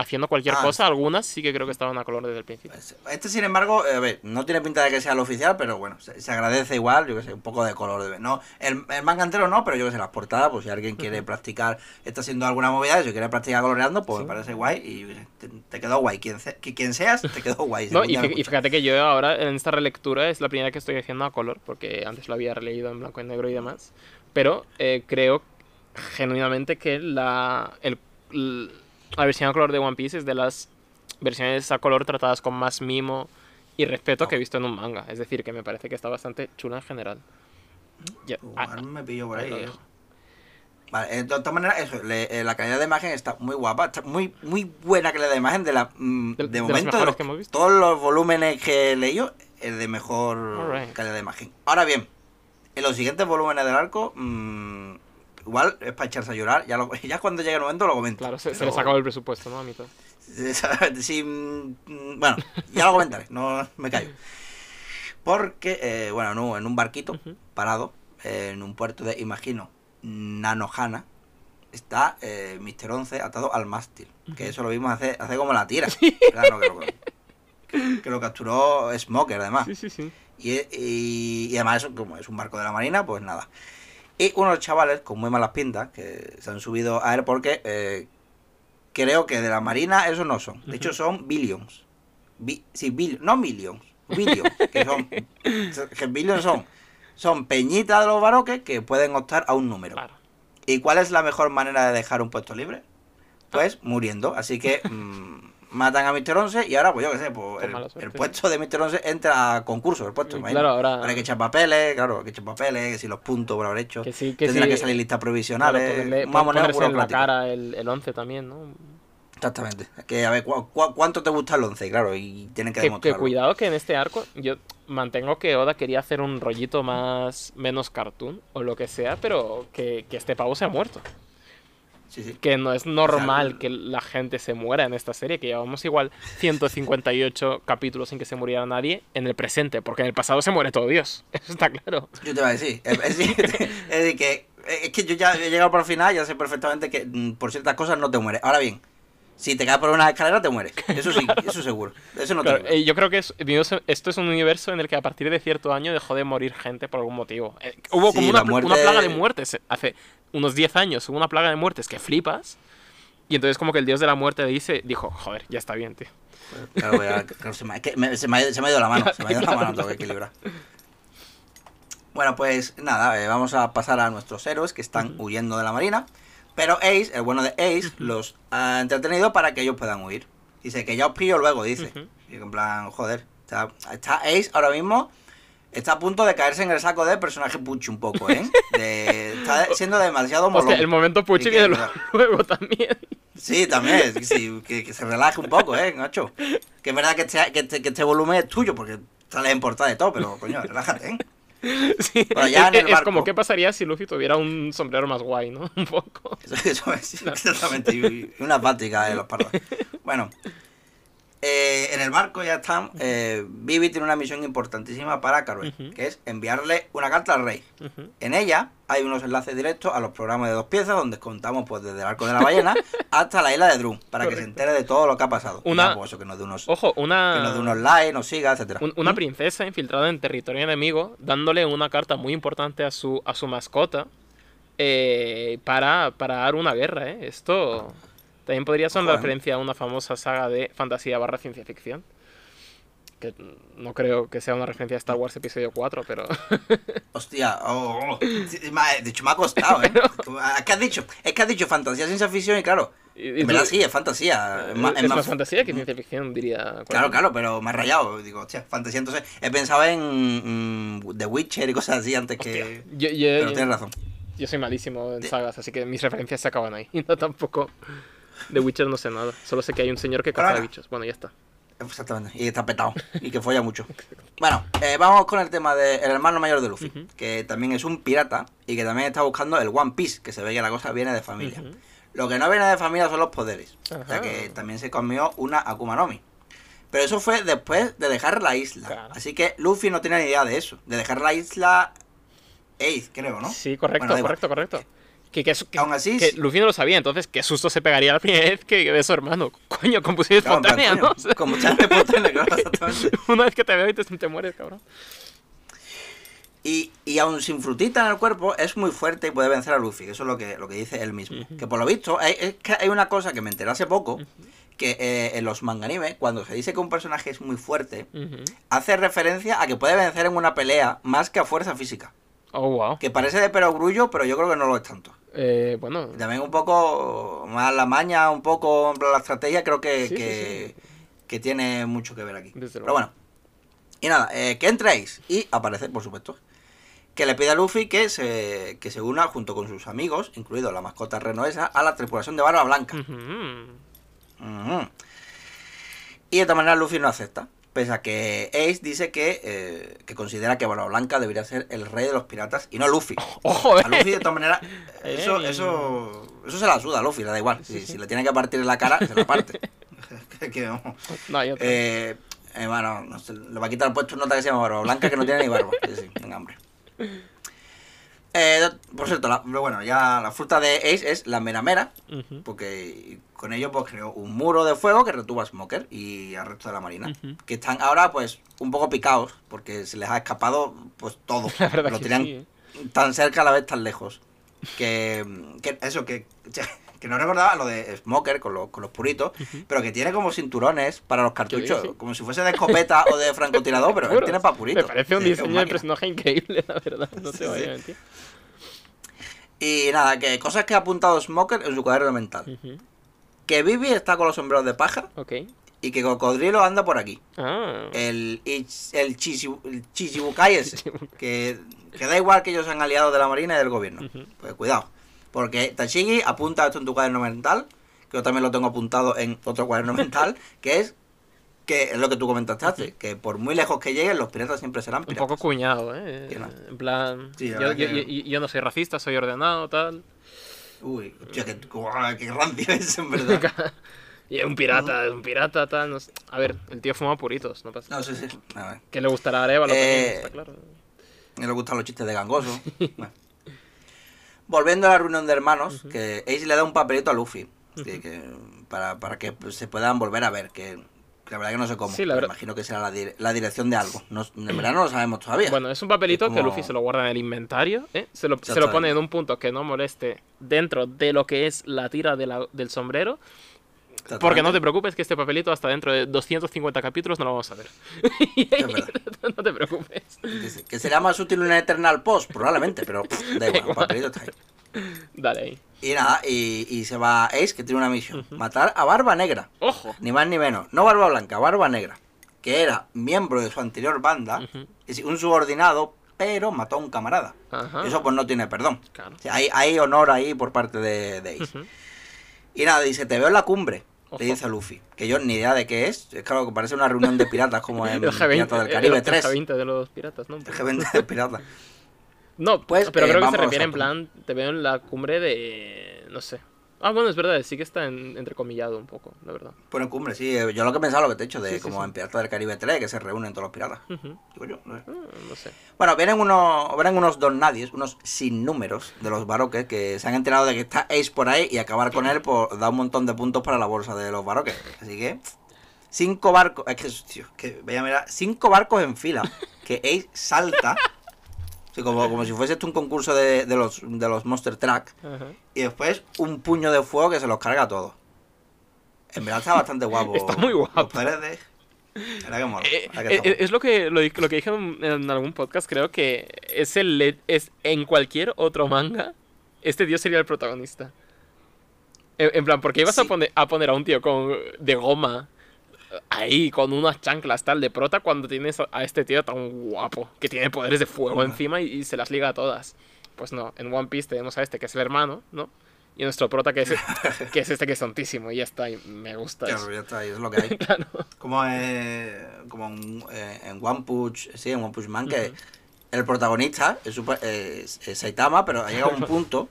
Speaker 1: haciendo cualquier
Speaker 2: Ah,
Speaker 1: cosa, algunas sí que creo que estaban a color desde el principio.
Speaker 2: Este, sin embargo, eh, a ver, no tiene pinta de que sea el oficial, pero bueno, se, se agradece igual, yo que sé, un poco de color. De, no, el, el manga entero no, pero yo que sé, las portadas, pues si alguien quiere practicar, está haciendo alguna movida, si quiere practicar coloreando, pues
Speaker 1: Sí.
Speaker 2: me parece guay y te, te quedó guay. Quien, que quien seas, te quedó guay.
Speaker 1: No, y, y fíjate que yo ahora en esta relectura es la primera que estoy haciendo a color, porque antes lo había releído en blanco y negro y demás. Pero eh, creo genuinamente que la, el- la versión a color de One Piece es de las versiones a color tratadas con más mimo y respeto que he visto en un manga. Es decir, que me parece que está bastante chula en general. Ya- ah,
Speaker 2: me pillo por
Speaker 1: ahí
Speaker 2: ¿eh? Vale, eh, de todas maneras, eso, le- eh, la calidad de imagen está muy guapa, está muy, muy buena calidad de imagen de la mm,
Speaker 1: De-
Speaker 2: de, momento de
Speaker 1: mejores
Speaker 2: los-
Speaker 1: que hemos visto.
Speaker 2: todos los volúmenes que he leído el de mejor calidad de imagen. Ahora bien, en los siguientes volúmenes del arco, mm, igual es para echarse a llorar, ya, lo- ya cuando llegue el momento lo comento.
Speaker 1: Claro, se, se
Speaker 2: Pero-
Speaker 1: les acabó el presupuesto, ¿no? A mitad.
Speaker 2: Sí, mm, mm, bueno, ya lo comentaré, no me callo. Porque, eh, bueno, en un, en un barquito parado, eh, en un puerto de, imagino, Nanohana, está eh, Mr. 11 atado al mástil. Que eso lo vimos hace, hace como la tira. Claro, que, lo, que lo capturó Smoker, además.
Speaker 1: Sí, sí, sí.
Speaker 2: Y, y- y además, eso, como es un barco de la marina, pues nada. Y unos chavales con muy malas pintas que se han subido a él porque eh, creo que de la marina esos no son. De hecho, son billions. Bi- sí, bill- no millions, billions. Que son. Que billions son. Son peñitas de los baroques que pueden optar a un número.
Speaker 1: Claro.
Speaker 2: ¿Y cuál es la mejor manera de dejar un puesto libre? Pues muriendo. Así que mm, matan a Mr. 11 y ahora, pues yo qué sé, pues
Speaker 1: Con
Speaker 2: el, el puesto de Mr. 11 entra a concurso, el puesto. Imagino.
Speaker 1: claro, ahora-
Speaker 2: Ahora hay que echar papeles, claro, hay que echar papeles, que si los puntos por haber hecho.
Speaker 1: Que sí, que
Speaker 2: tendrán
Speaker 1: sí.
Speaker 2: que salir listas
Speaker 1: Claro,
Speaker 2: provisionales.
Speaker 1: ponerle-
Speaker 2: más moneda
Speaker 1: ponerse en la cara el, el 11 también, ¿no?
Speaker 2: Exactamente. Que a ver, ¿cu- cu- cuánto te gusta el 11? Claro, y tienen que
Speaker 1: Que, que
Speaker 2: demostrarlo.
Speaker 1: cuidado que en este arco yo mantengo que Oda quería hacer un rollito más menos cartoon o lo que sea, pero que, que este pavo se ha muerto.
Speaker 2: Sí, sí.
Speaker 1: Que no es normal
Speaker 2: O sea,
Speaker 1: que la gente se muera en esta serie, que llevamos igual 158 capítulos sin que se muriera nadie en el presente, porque en el pasado se muere todo Dios. Eso está claro.
Speaker 2: Yo te iba a decir. Es, es que, es que yo ya he llegado por el final, ya sé perfectamente que mm, por ciertas cosas no te mueres. Ahora bien, si te caes por una escalera te mueres. Eso sí, eso seguro. Eso no
Speaker 1: Claro, eh, yo creo que es- esto es un universo en el que a partir de cierto año dejó de morir gente por algún motivo. Eh, hubo
Speaker 2: Sí,
Speaker 1: como una,
Speaker 2: muerte-
Speaker 1: una plaga de muertes hace unos 10 años, hubo una plaga de muertes que flipas. Y entonces como que el dios de la muerte dice, dijo, joder, ya está bien, tío.
Speaker 2: Claro, voy a- claro, se, me, es que me- se me ha, se me ha ido la mano. Se me ha ido la mano, tengo que equilibrar. Bueno, pues nada, eh, vamos a pasar a nuestros héroes que están huyendo de la marina. Pero Ace, el bueno de Ace, los ha entretenido para que ellos puedan huir. Dice que ya os pillo luego, dice. Y en plan, joder, está, está Ace ahora mismo está a punto de caerse en el saco de personaje Puchi un poco, ¿eh? De- está siendo demasiado molón.
Speaker 1: El momento
Speaker 2: que-
Speaker 1: viene luego, también.
Speaker 2: Sí, también, sí, que, que se relaje un poco, ¿eh, Nacho? Que es verdad que este, que este, que este volumen es tuyo, porque sale en portada de todo, pero coño, relájate, ¿eh?
Speaker 1: Sí, es,
Speaker 2: en el
Speaker 1: es como qué pasaría si Luffy tuviera un sombrero más guay, ¿no? Un poco.
Speaker 2: Eso, eso es, exactamente. Y, y una pática de los pardos. Bueno, eh, en el barco ya están. Eh, Vivi tiene una misión importantísima para Carol, que es enviarle una carta al rey. En ella hay unos enlaces directos a los programas de dos piezas, donde contamos pues desde el arco de la ballena hasta la isla de Drum, para que se entere de todo lo que ha pasado.
Speaker 1: Una-
Speaker 2: pues, eso, que nos dé unos,
Speaker 1: Ojo,
Speaker 2: que nos dé unos
Speaker 1: una,
Speaker 2: likes, nos siga, etcétera.
Speaker 1: un- una princesa infiltrada en territorio enemigo, dándole una carta muy importante a su, a su mascota eh, para, para dar una guerra, ¿eh? Esto también podría ser una referencia a una famosa saga de fantasía barra ciencia ficción. Que no creo que sea una referencia a Star Wars Episodio 4, pero...
Speaker 2: Hostia, oh, oh. De hecho me ha costado, ¿eh? Es que has dicho, es que has dicho fantasía, ciencia ficción y claro,
Speaker 1: y-
Speaker 2: verdad sí, es fantasía. Es más,
Speaker 1: es
Speaker 2: es
Speaker 1: más
Speaker 2: más-
Speaker 1: fantasía que ciencia ficción, diría.
Speaker 2: Claro, claro, pero me ha rayado. Digo, hostia, fantasía. Entonces, he pensado en mm, The Witcher y cosas así antes
Speaker 1: Hostia,
Speaker 2: que.
Speaker 1: yo, yo-
Speaker 2: Pero
Speaker 1: yo-
Speaker 2: tienes razón.
Speaker 1: yo soy malísimo en sagas, así que mis referencias se acaban ahí. No tampoco. De Witcher no sé nada. Solo sé que hay un señor que caza bichos. Bueno, ya está.
Speaker 2: Exactamente. Y está petado. Y que folla mucho. Bueno, eh, vamos con el tema del hermano mayor de Luffy. Que también es un pirata y que también está buscando el One Piece. Que se ve que la cosa viene de familia. Lo que no viene de familia son los poderes. O sea
Speaker 1: Ajá.
Speaker 2: que también se comió una Akuma no Mi. Pero eso fue después de dejar la isla.
Speaker 1: Claro.
Speaker 2: Así que Luffy no tiene ni idea de eso. De dejar la isla Ace, creo, ¿no?
Speaker 1: Sí, correcto,
Speaker 2: Bueno,
Speaker 1: correcto, correcto. Que, que, que-
Speaker 2: Aún así,
Speaker 1: que. Luffy no lo sabía, entonces qué susto se pegaría la primera vez que ve a su hermano. Coño,
Speaker 2: plan,
Speaker 1: espontánea, ¿no? O sea,
Speaker 2: espontánea,
Speaker 1: una vez que te veo y te, te mueres, cabrón.
Speaker 2: Y, y aún sin frutita en el cuerpo, es muy fuerte y puede vencer a Luffy. Eso es lo que, lo que dice él mismo. Que por lo visto, hay, es que hay una cosa que me enteré hace poco, que eh, en los manganimes, cuando se dice que un personaje es muy fuerte, hace referencia a que puede vencer en una pelea más que a fuerza física.
Speaker 1: Oh, wow.
Speaker 2: Que parece de perogrullo, pero yo creo que no lo es tanto.
Speaker 1: Eh, bueno,
Speaker 2: También un poco más la maña, un poco la estrategia, creo que,
Speaker 1: Sí, sí,
Speaker 2: que, que tiene mucho que ver aquí.
Speaker 1: Desde
Speaker 2: Pero bueno. Y nada, eh, que entréis. Y aparece, por supuesto, que le pide a Luffy que se, que se una junto con sus amigos, incluido la mascota renoesa, a la tripulación de Barba Blanca. Y de esta manera Luffy no acepta. Pese a que Ace dice que, eh, que considera que Barba Blanca debería ser el rey de los piratas y no Luffy.
Speaker 1: Ojo,
Speaker 2: A
Speaker 1: eh.
Speaker 2: Luffy de todas maneras, eso,
Speaker 1: Ey.
Speaker 2: eso, eso se la suda a Luffy, le da igual. Si, si le tiene que partir en la cara, se la parte. No.
Speaker 1: Otro.
Speaker 2: Eh, eh, bueno, no sé, le va a quitar el puesto un nota que se llama Barba Blanca, que no tiene ni barba. Sí, sí, venga, hombre. Eh, por cierto, la- pero bueno, ya la fruta de Ace es la mera mera, porque con ello pues creó un muro de fuego que retuvo a Smoker y al resto de la marina, que están ahora pues un poco picados, porque se les ha escapado pues todo. Lo tenían
Speaker 1: sí, eh.
Speaker 2: tan cerca a la vez tan lejos. Que, que eso, que, que no recordaba lo de Smoker con, los- con los puritos, pero que tiene como cinturones para los cartuchos, como si fuese de escopeta o de francotirador, pero él tiene para puritos.
Speaker 1: Me parece un diseño de personaje increíble, la verdad. No
Speaker 2: Sí,
Speaker 1: te voy
Speaker 2: sí.
Speaker 1: a mentir.
Speaker 2: Y nada, que cosas que ha apuntado Smoker en su cuaderno mental. Que Vivi está con los sombreros de paja
Speaker 1: Ok.
Speaker 2: y que Cocodrilo anda por aquí.
Speaker 1: Ah.
Speaker 2: El, el, Chichibu- el Chichibukai ese. que, que da igual que ellos sean aliados de la Marina y del gobierno. Pues cuidado. Porque Tachigi apunta esto en tu cuaderno mental, que yo también lo tengo apuntado en otro cuaderno mental, que es que es lo que tú comentaste antes, que por muy lejos que lleguen, los piratas siempre serán
Speaker 1: Un
Speaker 2: piratas.
Speaker 1: poco cuñado, ¿eh?
Speaker 2: ¿no?
Speaker 1: En plan,
Speaker 2: Sí,
Speaker 1: yo, yo-
Speaker 2: que-
Speaker 1: yo- yo no soy racista, soy ordenado, tal.
Speaker 2: Uy, qué, guau, qué rancio es, en verdad.
Speaker 1: y es un pirata, es un pirata, tal. no sé. A ver, el tío fuma puritos, no pasa
Speaker 2: No, sí, sí. A ver.
Speaker 1: Que le gustará a Arevalo
Speaker 2: Eh,
Speaker 1: también, está claro.
Speaker 2: A mí le gustan los chistes de gangoso. Bueno. Volviendo a la reunión de hermanos, que Ace le da un papelito a Luffy. que- que- para, para que se puedan volver a ver. Que, la verdad que no sé cómo.
Speaker 1: Sí, la
Speaker 2: pero
Speaker 1: verdad.
Speaker 2: imagino que será la, dir- la dirección de algo. No, en verdad no lo sabemos todavía.
Speaker 1: Bueno, es un papelito
Speaker 2: Es
Speaker 1: que Luffy se lo guarda en el inventario, ¿eh? Se lo, se lo pone en un punto que no moleste dentro de lo que es la tira de la- del sombrero. Porque no te preocupes que este papelito hasta dentro de 250 capítulos no lo vamos a ver. No te preocupes.
Speaker 2: Que sería más útil un Eternal Post, probablemente, pero pff, da igual, el papelito está ahí.
Speaker 1: Dale ahí.
Speaker 2: Y nada, y, y se va Ace, que tiene una misión. Matar a Barba Negra.
Speaker 1: ¡Ojo!
Speaker 2: Ni más ni menos. No Barba Blanca, Barba Negra. que era miembro de su anterior banda, decir, un subordinado, pero mató a un camarada.
Speaker 1: Ajá.
Speaker 2: Eso pues no tiene perdón.
Speaker 1: Claro.
Speaker 2: O sea, hay, hay honor ahí por parte de, de Ace. Y nada, dice, te veo en la cumbre. Le dice a Luffy. Que yo ni idea de qué es. Es claro que parece una reunión de piratas como en
Speaker 1: El G20,
Speaker 2: Piratas del
Speaker 1: el-
Speaker 2: Caribe
Speaker 1: el
Speaker 2: 3.
Speaker 1: G20 de los piratas, ¿no?
Speaker 2: El G20 de piratas.
Speaker 1: No,
Speaker 2: Pues,
Speaker 1: pero
Speaker 2: eh,
Speaker 1: creo que se
Speaker 2: vamos
Speaker 1: refiere en plan, te veo en la cumbre de... no sé. Ah, bueno, es verdad, sí que está en- entrecomillado un poco, la verdad.
Speaker 2: Pone cumbre, sí. eh, Yo lo que pensaba, lo que te he dicho, de
Speaker 1: Sí, sí,
Speaker 2: como
Speaker 1: sí.
Speaker 2: en Piratas del Caribe 3, que se reúnen todos los piratas. Digo yo, no sé.
Speaker 1: Ah, no sé.
Speaker 2: Bueno, vienen unos, vienen unos don nadies, unos sin números de los baroques que se han enterado de que está Ace por ahí y acabar con él por da un montón de puntos para la bolsa de los baroques. Así que cinco barcos, es que, tío, que vaya a mirar, cinco barcos en fila que Ace salta, sí, como, como si fuese esto un concurso de, de los de los Monster Truck
Speaker 1: Ajá.
Speaker 2: y después un puño de fuego que se los carga a todos. En verdad está bastante guapo.
Speaker 1: Está muy guapo.
Speaker 2: De- que mola,
Speaker 1: Eh,
Speaker 2: que
Speaker 1: eh, es lo que, lo, lo que dije en, en algún podcast, creo que es el es en cualquier otro manga, este tío sería el protagonista. En, en plan, ¿por qué ibas a, poner, a poner a un tío con de goma ahí con unas chanclas tal de prota cuando tienes a- este tío tan guapo que tiene poderes de fuego encima y, y se las liga a todas? Pues no, en One Piece tenemos a este que es el hermano, ¿no? Y nuestro prota que es, que es este que es tontísimo y ya está, y me gusta
Speaker 2: Claro,
Speaker 1: eso.
Speaker 2: ya está, y es lo que hay.
Speaker 1: Claro.
Speaker 2: Como, eh, como en, eh, en One Punch, sí, en One Punch Man, que el protagonista es, super- es- es Saitama, pero ha llegado a un punto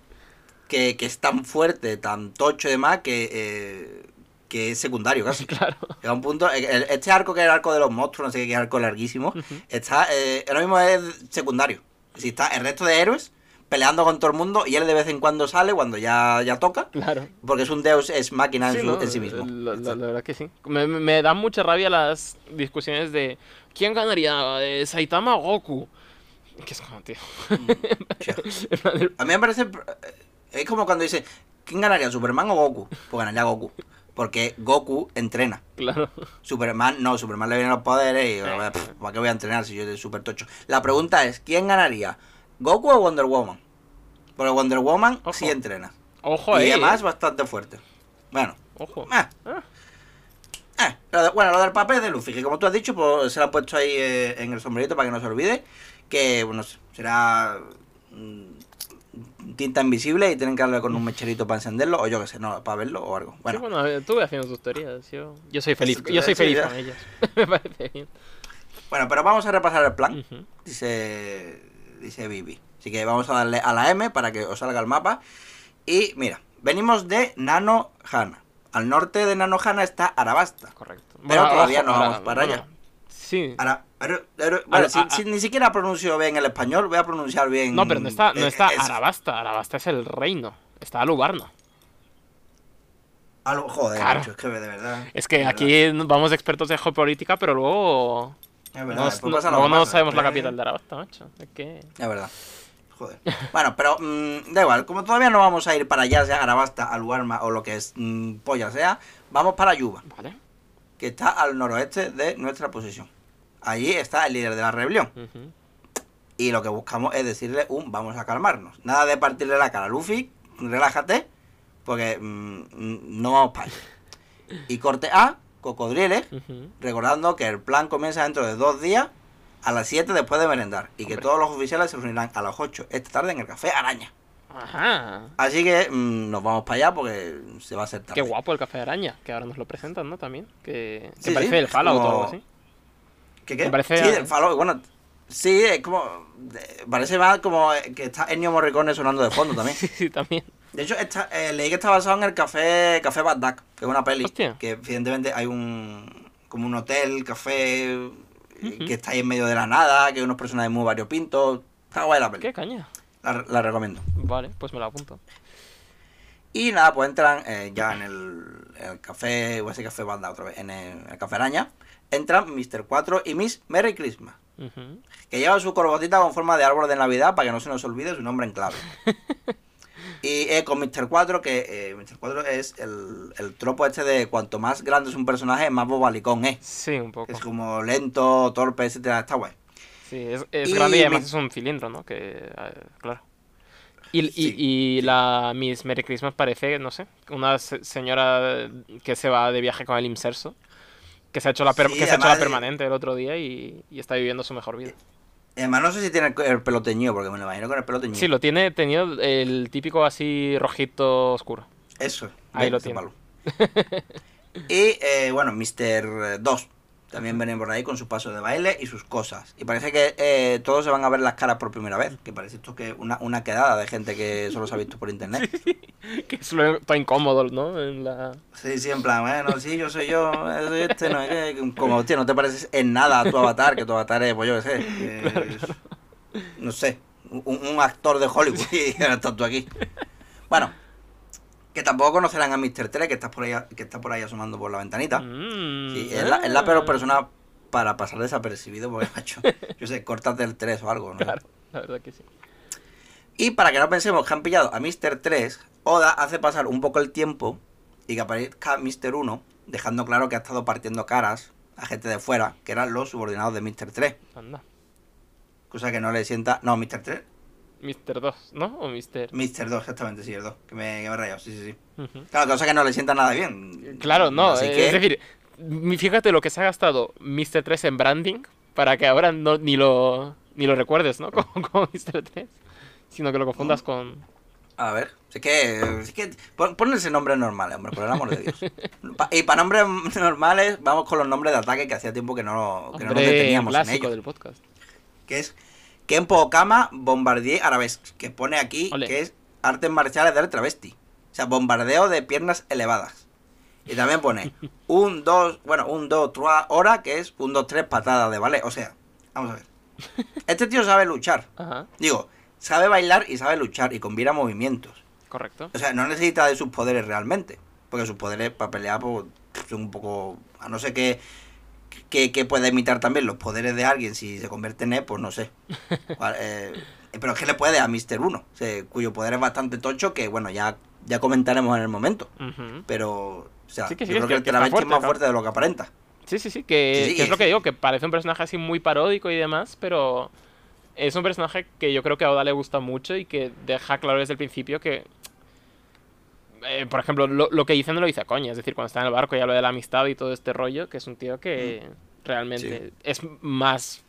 Speaker 2: que, que es tan fuerte, tan tocho y demás, que, eh, que es secundario casi.
Speaker 1: Claro.
Speaker 2: A un punto, el- este arco que es el arco de los monstruos, no sé qué, que es arco larguísimo, está, eh, ahora mismo es secundario. Es decir, está el resto de héroes peleando con todo el mundo y él de vez en cuando sale cuando ya, ya toca,
Speaker 1: Claro.
Speaker 2: porque es un deus, es máquina
Speaker 1: Sí,
Speaker 2: en, su-
Speaker 1: ¿no?
Speaker 2: en sí mismo.
Speaker 1: La, la- la verdad que sí. Me, dan mucha rabia las discusiones de ¿quién ganaría? eh, ¿Saitama o Goku? Que es como, tío. El-
Speaker 2: A mí me parece. eh, Es como cuando dice: ¿Quién ganaría, Superman o Goku? Pues ganaría Goku. Porque Goku entrena.
Speaker 1: claro.
Speaker 2: Superman no, Superman le vienen los poderes y. Pff, ¿Para qué voy a entrenar si yo soy súper tocho? La pregunta es: ¿quién ganaría? ¿Goku o Wonder Woman? Porque Wonder Woman
Speaker 1: Ojo.
Speaker 2: sí entrena.
Speaker 1: Ojo
Speaker 2: y
Speaker 1: ahí.
Speaker 2: además
Speaker 1: eh.
Speaker 2: bastante fuerte. Bueno.
Speaker 1: Ojo.
Speaker 2: eh,
Speaker 1: Ah,
Speaker 2: eh, lo de- bueno, lo del papel de Luffy, que como tú has dicho, pues se lo han puesto ahí eh, en el sombrerito para que no se olvide. Que, bueno, será mm, tinta invisible y tienen que darle con un mecherito para encenderlo, o yo qué sé, no, para verlo o algo.
Speaker 1: sí,
Speaker 2: Bueno,
Speaker 1: bueno, eh, tú haciendo tus teorías. Yo, yo soy feliz. Yo soy
Speaker 2: sí,
Speaker 1: feliz con ellas. me parece bien.
Speaker 2: bueno, pero vamos a repasar el plan. Dice, dice Vivi. Así que vamos a darle a la M para que os salga el mapa. Y mira, venimos de Nano Hana. Al norte de Nano Hana está Arabasta.
Speaker 1: Correcto.
Speaker 2: Pero todavía no vamos para
Speaker 1: bueno,
Speaker 2: allá.
Speaker 1: Sí.
Speaker 2: Ara- Ara- si,
Speaker 1: a-
Speaker 2: si ni siquiera pronuncio bien el español, voy a pronunciar bien.
Speaker 1: No, pero no está, no
Speaker 2: eh,
Speaker 1: está
Speaker 2: es-
Speaker 1: Arabasta. Arabasta es el reino. Está Alubarna.
Speaker 2: algo- joder,
Speaker 1: Claro.
Speaker 2: es que de verdad.
Speaker 1: Es que aquí vamos de expertos de geopolítica, pero luego
Speaker 2: verdad, es
Speaker 1: no,
Speaker 2: verdad, pasa
Speaker 1: luego no sabemos la
Speaker 2: eh.
Speaker 1: capital de Arabasta, macho. Es que...
Speaker 2: Es verdad. Joder. Bueno, pero mm, da igual, como todavía no vamos a ir para allá, sea Arabasta, Aluarma o lo que es mm, polla sea, vamos para Yuba,
Speaker 1: Vale.
Speaker 2: que está al noroeste de nuestra posición. Allí está el líder de la rebelión. Y lo que buscamos es decirle un vamos a calmarnos. Nada de partirle la cara a Luffy, relájate, porque mm, no vamos para allá. Y corte A, cocodriles,
Speaker 1: Ujú.
Speaker 2: recordando que el plan comienza dentro de dos días a las 7 después de merendar y que todos los oficiales se reunirán a las 8 esta tarde en el café Araña.
Speaker 1: Ajá.
Speaker 2: Así que mm, nos vamos para allá porque se va a hacer tarde.
Speaker 1: Qué guapo el café araña, que ahora nos lo presentan, ¿no? También. Que, que
Speaker 2: Sí,
Speaker 1: parece
Speaker 2: sí,
Speaker 1: el Fallout o algo así.
Speaker 2: ¿Qué qué?
Speaker 1: Me parece-
Speaker 2: Sí, Fallout, bueno, sí, es como parece más como que está Ennio Morricone sonando de fondo también.
Speaker 1: Sí, sí, también.
Speaker 2: De hecho, está- eh, leí que está basado en el café Café Bad Duck, que es una peli
Speaker 1: Hostia.
Speaker 2: que evidentemente hay un como un hotel, café eh, que está ahí en medio de la nada, que hay unos personajes muy variopintos. Está guay la peli.
Speaker 1: ¿Qué caña?
Speaker 2: La, la recomiendo.
Speaker 1: Vale, pues me lo apunto.
Speaker 2: Y nada, pues entran eh, ya en el, el café, o ese café banda otra vez, en el, en el café araña. Entran Mr. 4 y Miss Merry Christmas.
Speaker 1: Ujú.
Speaker 2: Que lleva su corbotita con forma de árbol de Navidad para que no se nos olvide su nombre en clave. y eh, con Mr. 4, que eh, Mr. 4 es el, el tropo este de cuanto más grande es un personaje, más bobalicón es.
Speaker 1: Sí, un poco.
Speaker 2: Es como lento, torpe, etcétera, está guay.
Speaker 1: Sí, es, es
Speaker 2: Y
Speaker 1: grande y además es un cilindro, ¿no? Que, eh, claro. Y, y-
Speaker 2: Sí,
Speaker 1: la Miss Merry Christmas parece, no sé, una se- señora que se va de viaje con el inserso Que se ha hecho la, per-
Speaker 2: Sí,
Speaker 1: que se ha hecho la
Speaker 2: además-
Speaker 1: permanente el otro día y, y está viviendo su mejor vida.
Speaker 2: Además, no sé si tiene el, el pelo teñido, porque me lo imagino con el pelo teñido.
Speaker 1: Sí, lo tiene tenido el típico así rojito oscuro.
Speaker 2: Eso.
Speaker 1: Ahí lo tiene.
Speaker 2: y eh, bueno, Mr. 2 también viene por ahí con su paso de baile y sus cosas. Y parece que eh, todos se van a ver las caras por primera vez. Que parece esto que una, una quedada de gente que solo se ha visto por internet.
Speaker 1: Que es lo está incómodo, ¿no? En la...
Speaker 2: Sí, sí, en plan, bueno, sí, yo soy yo, eh, soy este, no, es que, como, tío, no te pareces en nada a tu avatar, que tu avatar es, pues yo qué sé, no sé, un, un actor de Hollywood y ahora estás tú aquí. Bueno, que tampoco conocerán a Mr. 3, que está por ahí, que está por ahí asomando por la ventanita.
Speaker 1: Mm,
Speaker 2: Sí, es la, es la
Speaker 1: ah.
Speaker 2: peor persona para pasar desapercibido, porque, macho, yo sé, córtate el 3 o algo, ¿no?
Speaker 1: Claro, la verdad que sí.
Speaker 2: Y para que no pensemos que han pillado a Mr. 3, Oda hace pasar un poco el tiempo y que aparezca Mr. 1, dejando claro que ha estado partiendo caras a gente de fuera, que eran los subordinados de Mr. 3.
Speaker 1: Anda.
Speaker 2: Cosa que no le sienta. No, Mr. 3.
Speaker 1: Mr. 2, ¿no? O Mr.
Speaker 2: Mr. 2, exactamente, sí, el 2. Que me, que me he rayado, sí, sí, sí. Claro, cosa que no le sienta nada bien.
Speaker 1: Claro, no.
Speaker 2: Así
Speaker 1: eh,
Speaker 2: que-
Speaker 1: Es decir, fíjate lo que se ha gastado Mr. 3 en branding para que ahora no, ni, lo, ni lo recuerdes, ¿no? Como, como Mr. 3. Sino que lo confundas con.
Speaker 2: A ver, es que, es que pon- ponle ese nombre normal, hombre, por el amor de Dios. Pa- y para nombres normales, vamos con los nombres de ataque que hacía tiempo que no, que no nos
Speaker 1: Hombre,
Speaker 2: deteníamos en ellos.
Speaker 1: del podcast.
Speaker 2: que es Kenpo Okama Bombardier Arabesque, que pone aquí que es artes marciales del travesti. O sea, bombardeo de piernas elevadas. Y también pone un, dos, bueno, un, dos, tres hora, que es un, dos, tres patadas de ballet. O sea, vamos a ver. Este tío sabe luchar.
Speaker 1: Ajá,
Speaker 2: Digo, sabe bailar y sabe luchar y combina movimientos.
Speaker 1: correcto.
Speaker 2: O sea, no necesita de sus poderes realmente. Porque sus poderes para pelear pues, son un poco... A no ser que, que, que pueda imitar también los poderes de alguien si se convierte en E, pues no sé. Eh, pero es que le puede a Mr. 1, o sea, cuyo poder es bastante tocho que, bueno, ya, ya comentaremos en el momento. Pero, o sea,
Speaker 1: Sí que sí,
Speaker 2: yo creo
Speaker 1: que-
Speaker 2: que
Speaker 1: que está
Speaker 2: travesti es
Speaker 1: fuerte,
Speaker 2: más fuerte de lo que aparenta.
Speaker 1: Sí, sí, sí, que,
Speaker 2: Sí,
Speaker 1: es lo que digo, que parece un personaje así muy paródico y demás, pero es un personaje que yo creo que a Oda le gusta mucho y que deja claro desde el principio que, eh, por ejemplo, lo, lo que dice no lo dice a coña, es decir, cuando está en el barco ya lo de la amistad y todo este rollo, que es un tío que realmente es más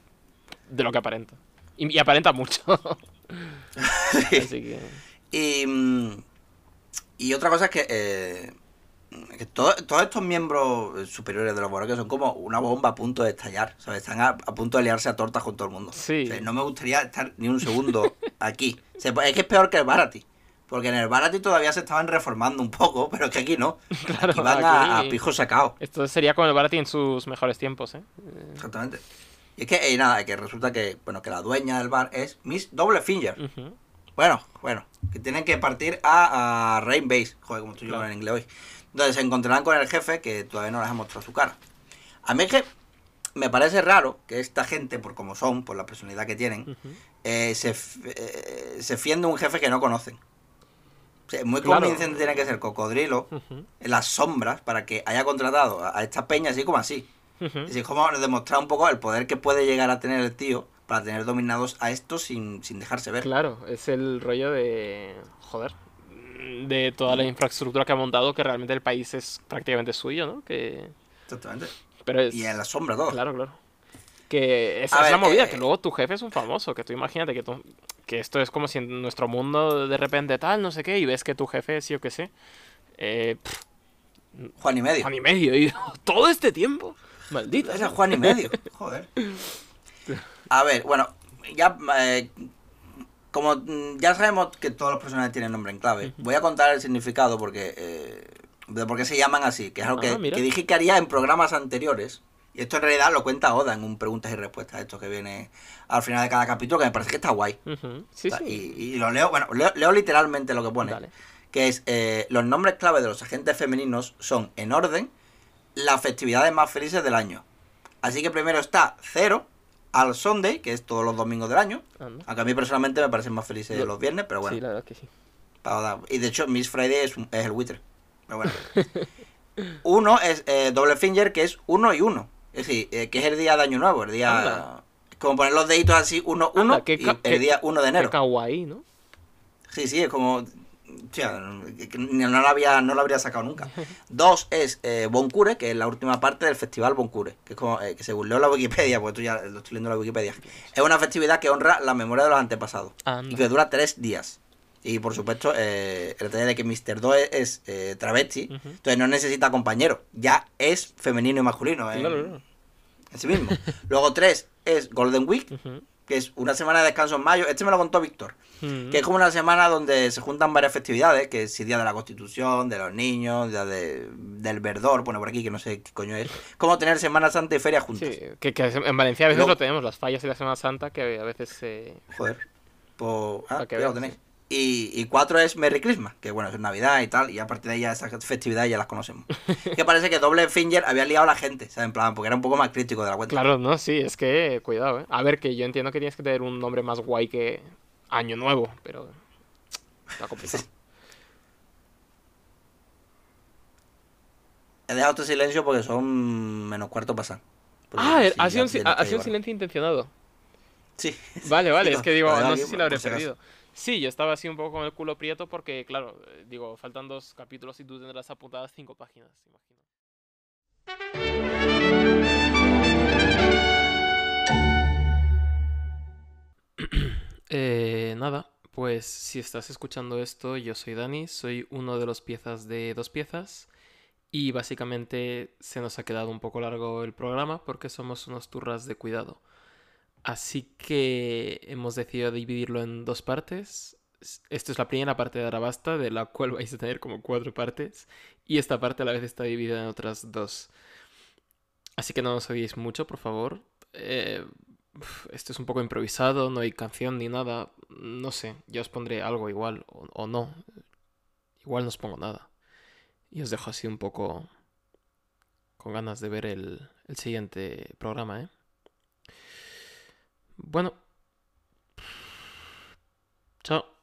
Speaker 1: de lo que aparenta. Y, y aparenta mucho. Así que...
Speaker 2: Y, mm, y otra cosa es que, eh, que todo- todos estos miembros superiores de los Borges son como una bomba a punto de estallar, ¿sabes? Están a, a punto de liarse a tortas con todo el mundo.
Speaker 1: Sí.
Speaker 2: O sea, no me gustaría estar ni un segundo aquí. O sea, es que es peor que el Barati. Porque en el Barati todavía se estaban reformando un poco, pero es que aquí no.
Speaker 1: Claro,
Speaker 2: aquí van a,
Speaker 1: aquí-
Speaker 2: a pijo sacado.
Speaker 1: Esto sería como el Barati en sus mejores tiempos, ¿eh?
Speaker 2: Exactamente. Y es que, eh, nada, que resulta que, bueno, que la dueña del bar es Miss Double Finger. Bueno, bueno, que tienen que partir a, a Rain Base. Joder, como estoy yo
Speaker 1: Claro.
Speaker 2: en inglés hoy. Entonces se encontrarán con el jefe que todavía no les ha mostrado su cara. A mí es que me parece raro que esta gente, por como son, por la personalidad que tienen, eh, se, eh, se fíen de un jefe que no conocen. O sea, muy
Speaker 1: Claro.
Speaker 2: convincente tiene que ser Cocodrilo en las sombras para que haya contratado a, a esta peña así como así. Es decir, como demostrar un poco el poder que puede llegar a tener el tío para tener dominados a estos sin, sin dejarse ver.
Speaker 1: Claro, es el rollo de. Joder. De toda la infraestructura que ha montado, que realmente el país es prácticamente suyo, ¿no? Que.
Speaker 2: Exactamente.
Speaker 1: Pero es.
Speaker 2: Y en la sombra todo.
Speaker 1: Claro, claro. Que esa
Speaker 2: A
Speaker 1: es
Speaker 2: ver,
Speaker 1: la movida,
Speaker 2: eh,
Speaker 1: que luego tu jefe es un famoso, que tú imagínate que, tú- que esto es como si en nuestro mundo de repente tal, no sé qué, y ves que tu jefe es, yo qué sé, eh, pff,
Speaker 2: Juan y medio.
Speaker 1: Juan y medio, y todo este tiempo, maldita.
Speaker 2: Era Juan y medio. Joder. A ver, bueno, ya eh, como mm, ya sabemos que todos los personajes tienen nombre en clave, voy a contar el significado porque eh, de por qué se llaman así, que es algo
Speaker 1: Ah,
Speaker 2: que dije que haría en programas anteriores. Y esto en realidad lo cuenta Oda en un preguntas y respuestas, esto que viene al final de cada capítulo, que me parece que está guay.
Speaker 1: Sí,
Speaker 2: O sea,
Speaker 1: sí.
Speaker 2: Y, y lo leo, bueno, leo, leo literalmente lo que pone.
Speaker 1: Dale.
Speaker 2: Que es, eh, los nombres clave de los agentes femeninos son, en orden, las festividades más felices del año. Así que primero está Cero, al Sunday, que es todos los domingos del año.
Speaker 1: Anda.
Speaker 2: Aunque a mí personalmente me parecen más felices
Speaker 1: Lo-
Speaker 2: los viernes, pero bueno.
Speaker 1: Sí, la verdad que sí.
Speaker 2: para Y de hecho, Miss Friday es, el buitre. Pero bueno. uno es eh, Double Finger, que es uno y uno. Es decir, eh, que es el día de Año Nuevo, el día...
Speaker 1: Anda.
Speaker 2: Como poner los deditos así, uno, uno,
Speaker 1: Anda, qué
Speaker 2: y
Speaker 1: ca-
Speaker 2: el día 1 de enero.
Speaker 1: Qué kawaii, ¿no?
Speaker 2: Sí, sí, es como. Tía, no, no la había, no la habría sacado nunca. Dos es eh, Boncure, que es la última parte del festival Boncure, que es como, eh, que según leo la Wikipedia, porque tú ya lo estoy leyendo en la Wikipedia, es una festividad que honra la memoria de los antepasados
Speaker 1: Anda.
Speaker 2: y que dura tres días. Y por supuesto, eh, el detalle de que Mr. Do es, eh, travesti, entonces no necesita compañero, ya es femenino y masculino en,
Speaker 1: Claro, claro.
Speaker 2: En sí mismo. Luego tres es Golden Week, que es una semana de descanso en mayo. Este me lo contó Víctor. Que es como una semana donde se juntan varias festividades, que es el Día de la Constitución, de los niños, Día de- del Verdor, pone por aquí, que no sé qué coño es. Como tener Semana Santa y Feria juntas.
Speaker 1: Sí, que, que en Valencia a veces lo tenemos, las fallas y la Semana Santa, que a veces se...
Speaker 2: Joder. Pues, ah,
Speaker 1: que
Speaker 2: lo tenéis. Y, y cuatro es Merry Christmas, que bueno, es Navidad y tal, y a partir de ahí ya esas festividades ya las conocemos. que parece que Doble Finger había liado a la gente, ¿sabes? En plan, porque era un poco más crítico de la cuenta.
Speaker 1: Claro, no, sí, es que cuidado, ¿eh? A ver, que yo entiendo que tienes que tener un nombre más guay que Año Nuevo, pero... Está complicado.
Speaker 2: He dejado este silencio porque son menos cuarto pasan.
Speaker 1: Ah,
Speaker 2: sí,
Speaker 1: ha sido un, ha sido un silencio intencionado.
Speaker 2: Sí.
Speaker 1: Vale, vale,
Speaker 2: Sí,
Speaker 1: es que digo, no sé si lo habré perdido. Sí, yo estaba así un poco con el culo prieto porque, claro, eh, digo, faltan dos capítulos y tú tendrás apuntadas cinco páginas, imagino. Eh, nada, pues si estás escuchando esto, yo soy Dani, soy uno de los piezas de dos piezas y básicamente se nos ha quedado un poco largo el programa porque somos unos turras de cuidado. Así que hemos decidido dividirlo en dos partes. Esto es la primera parte de Arabasta, de la cual vais a tener como cuatro partes, y esta parte a la vez está dividida en otras dos. Así que no nos odiéis mucho, por favor. Eh, esto es un poco improvisado, no hay canción ni nada. No sé, ya os pondré algo igual, o, o no. Igual no os pongo nada. Y os dejo así un poco con ganas de ver el, el siguiente programa, ¿eh? Bueno. Chao.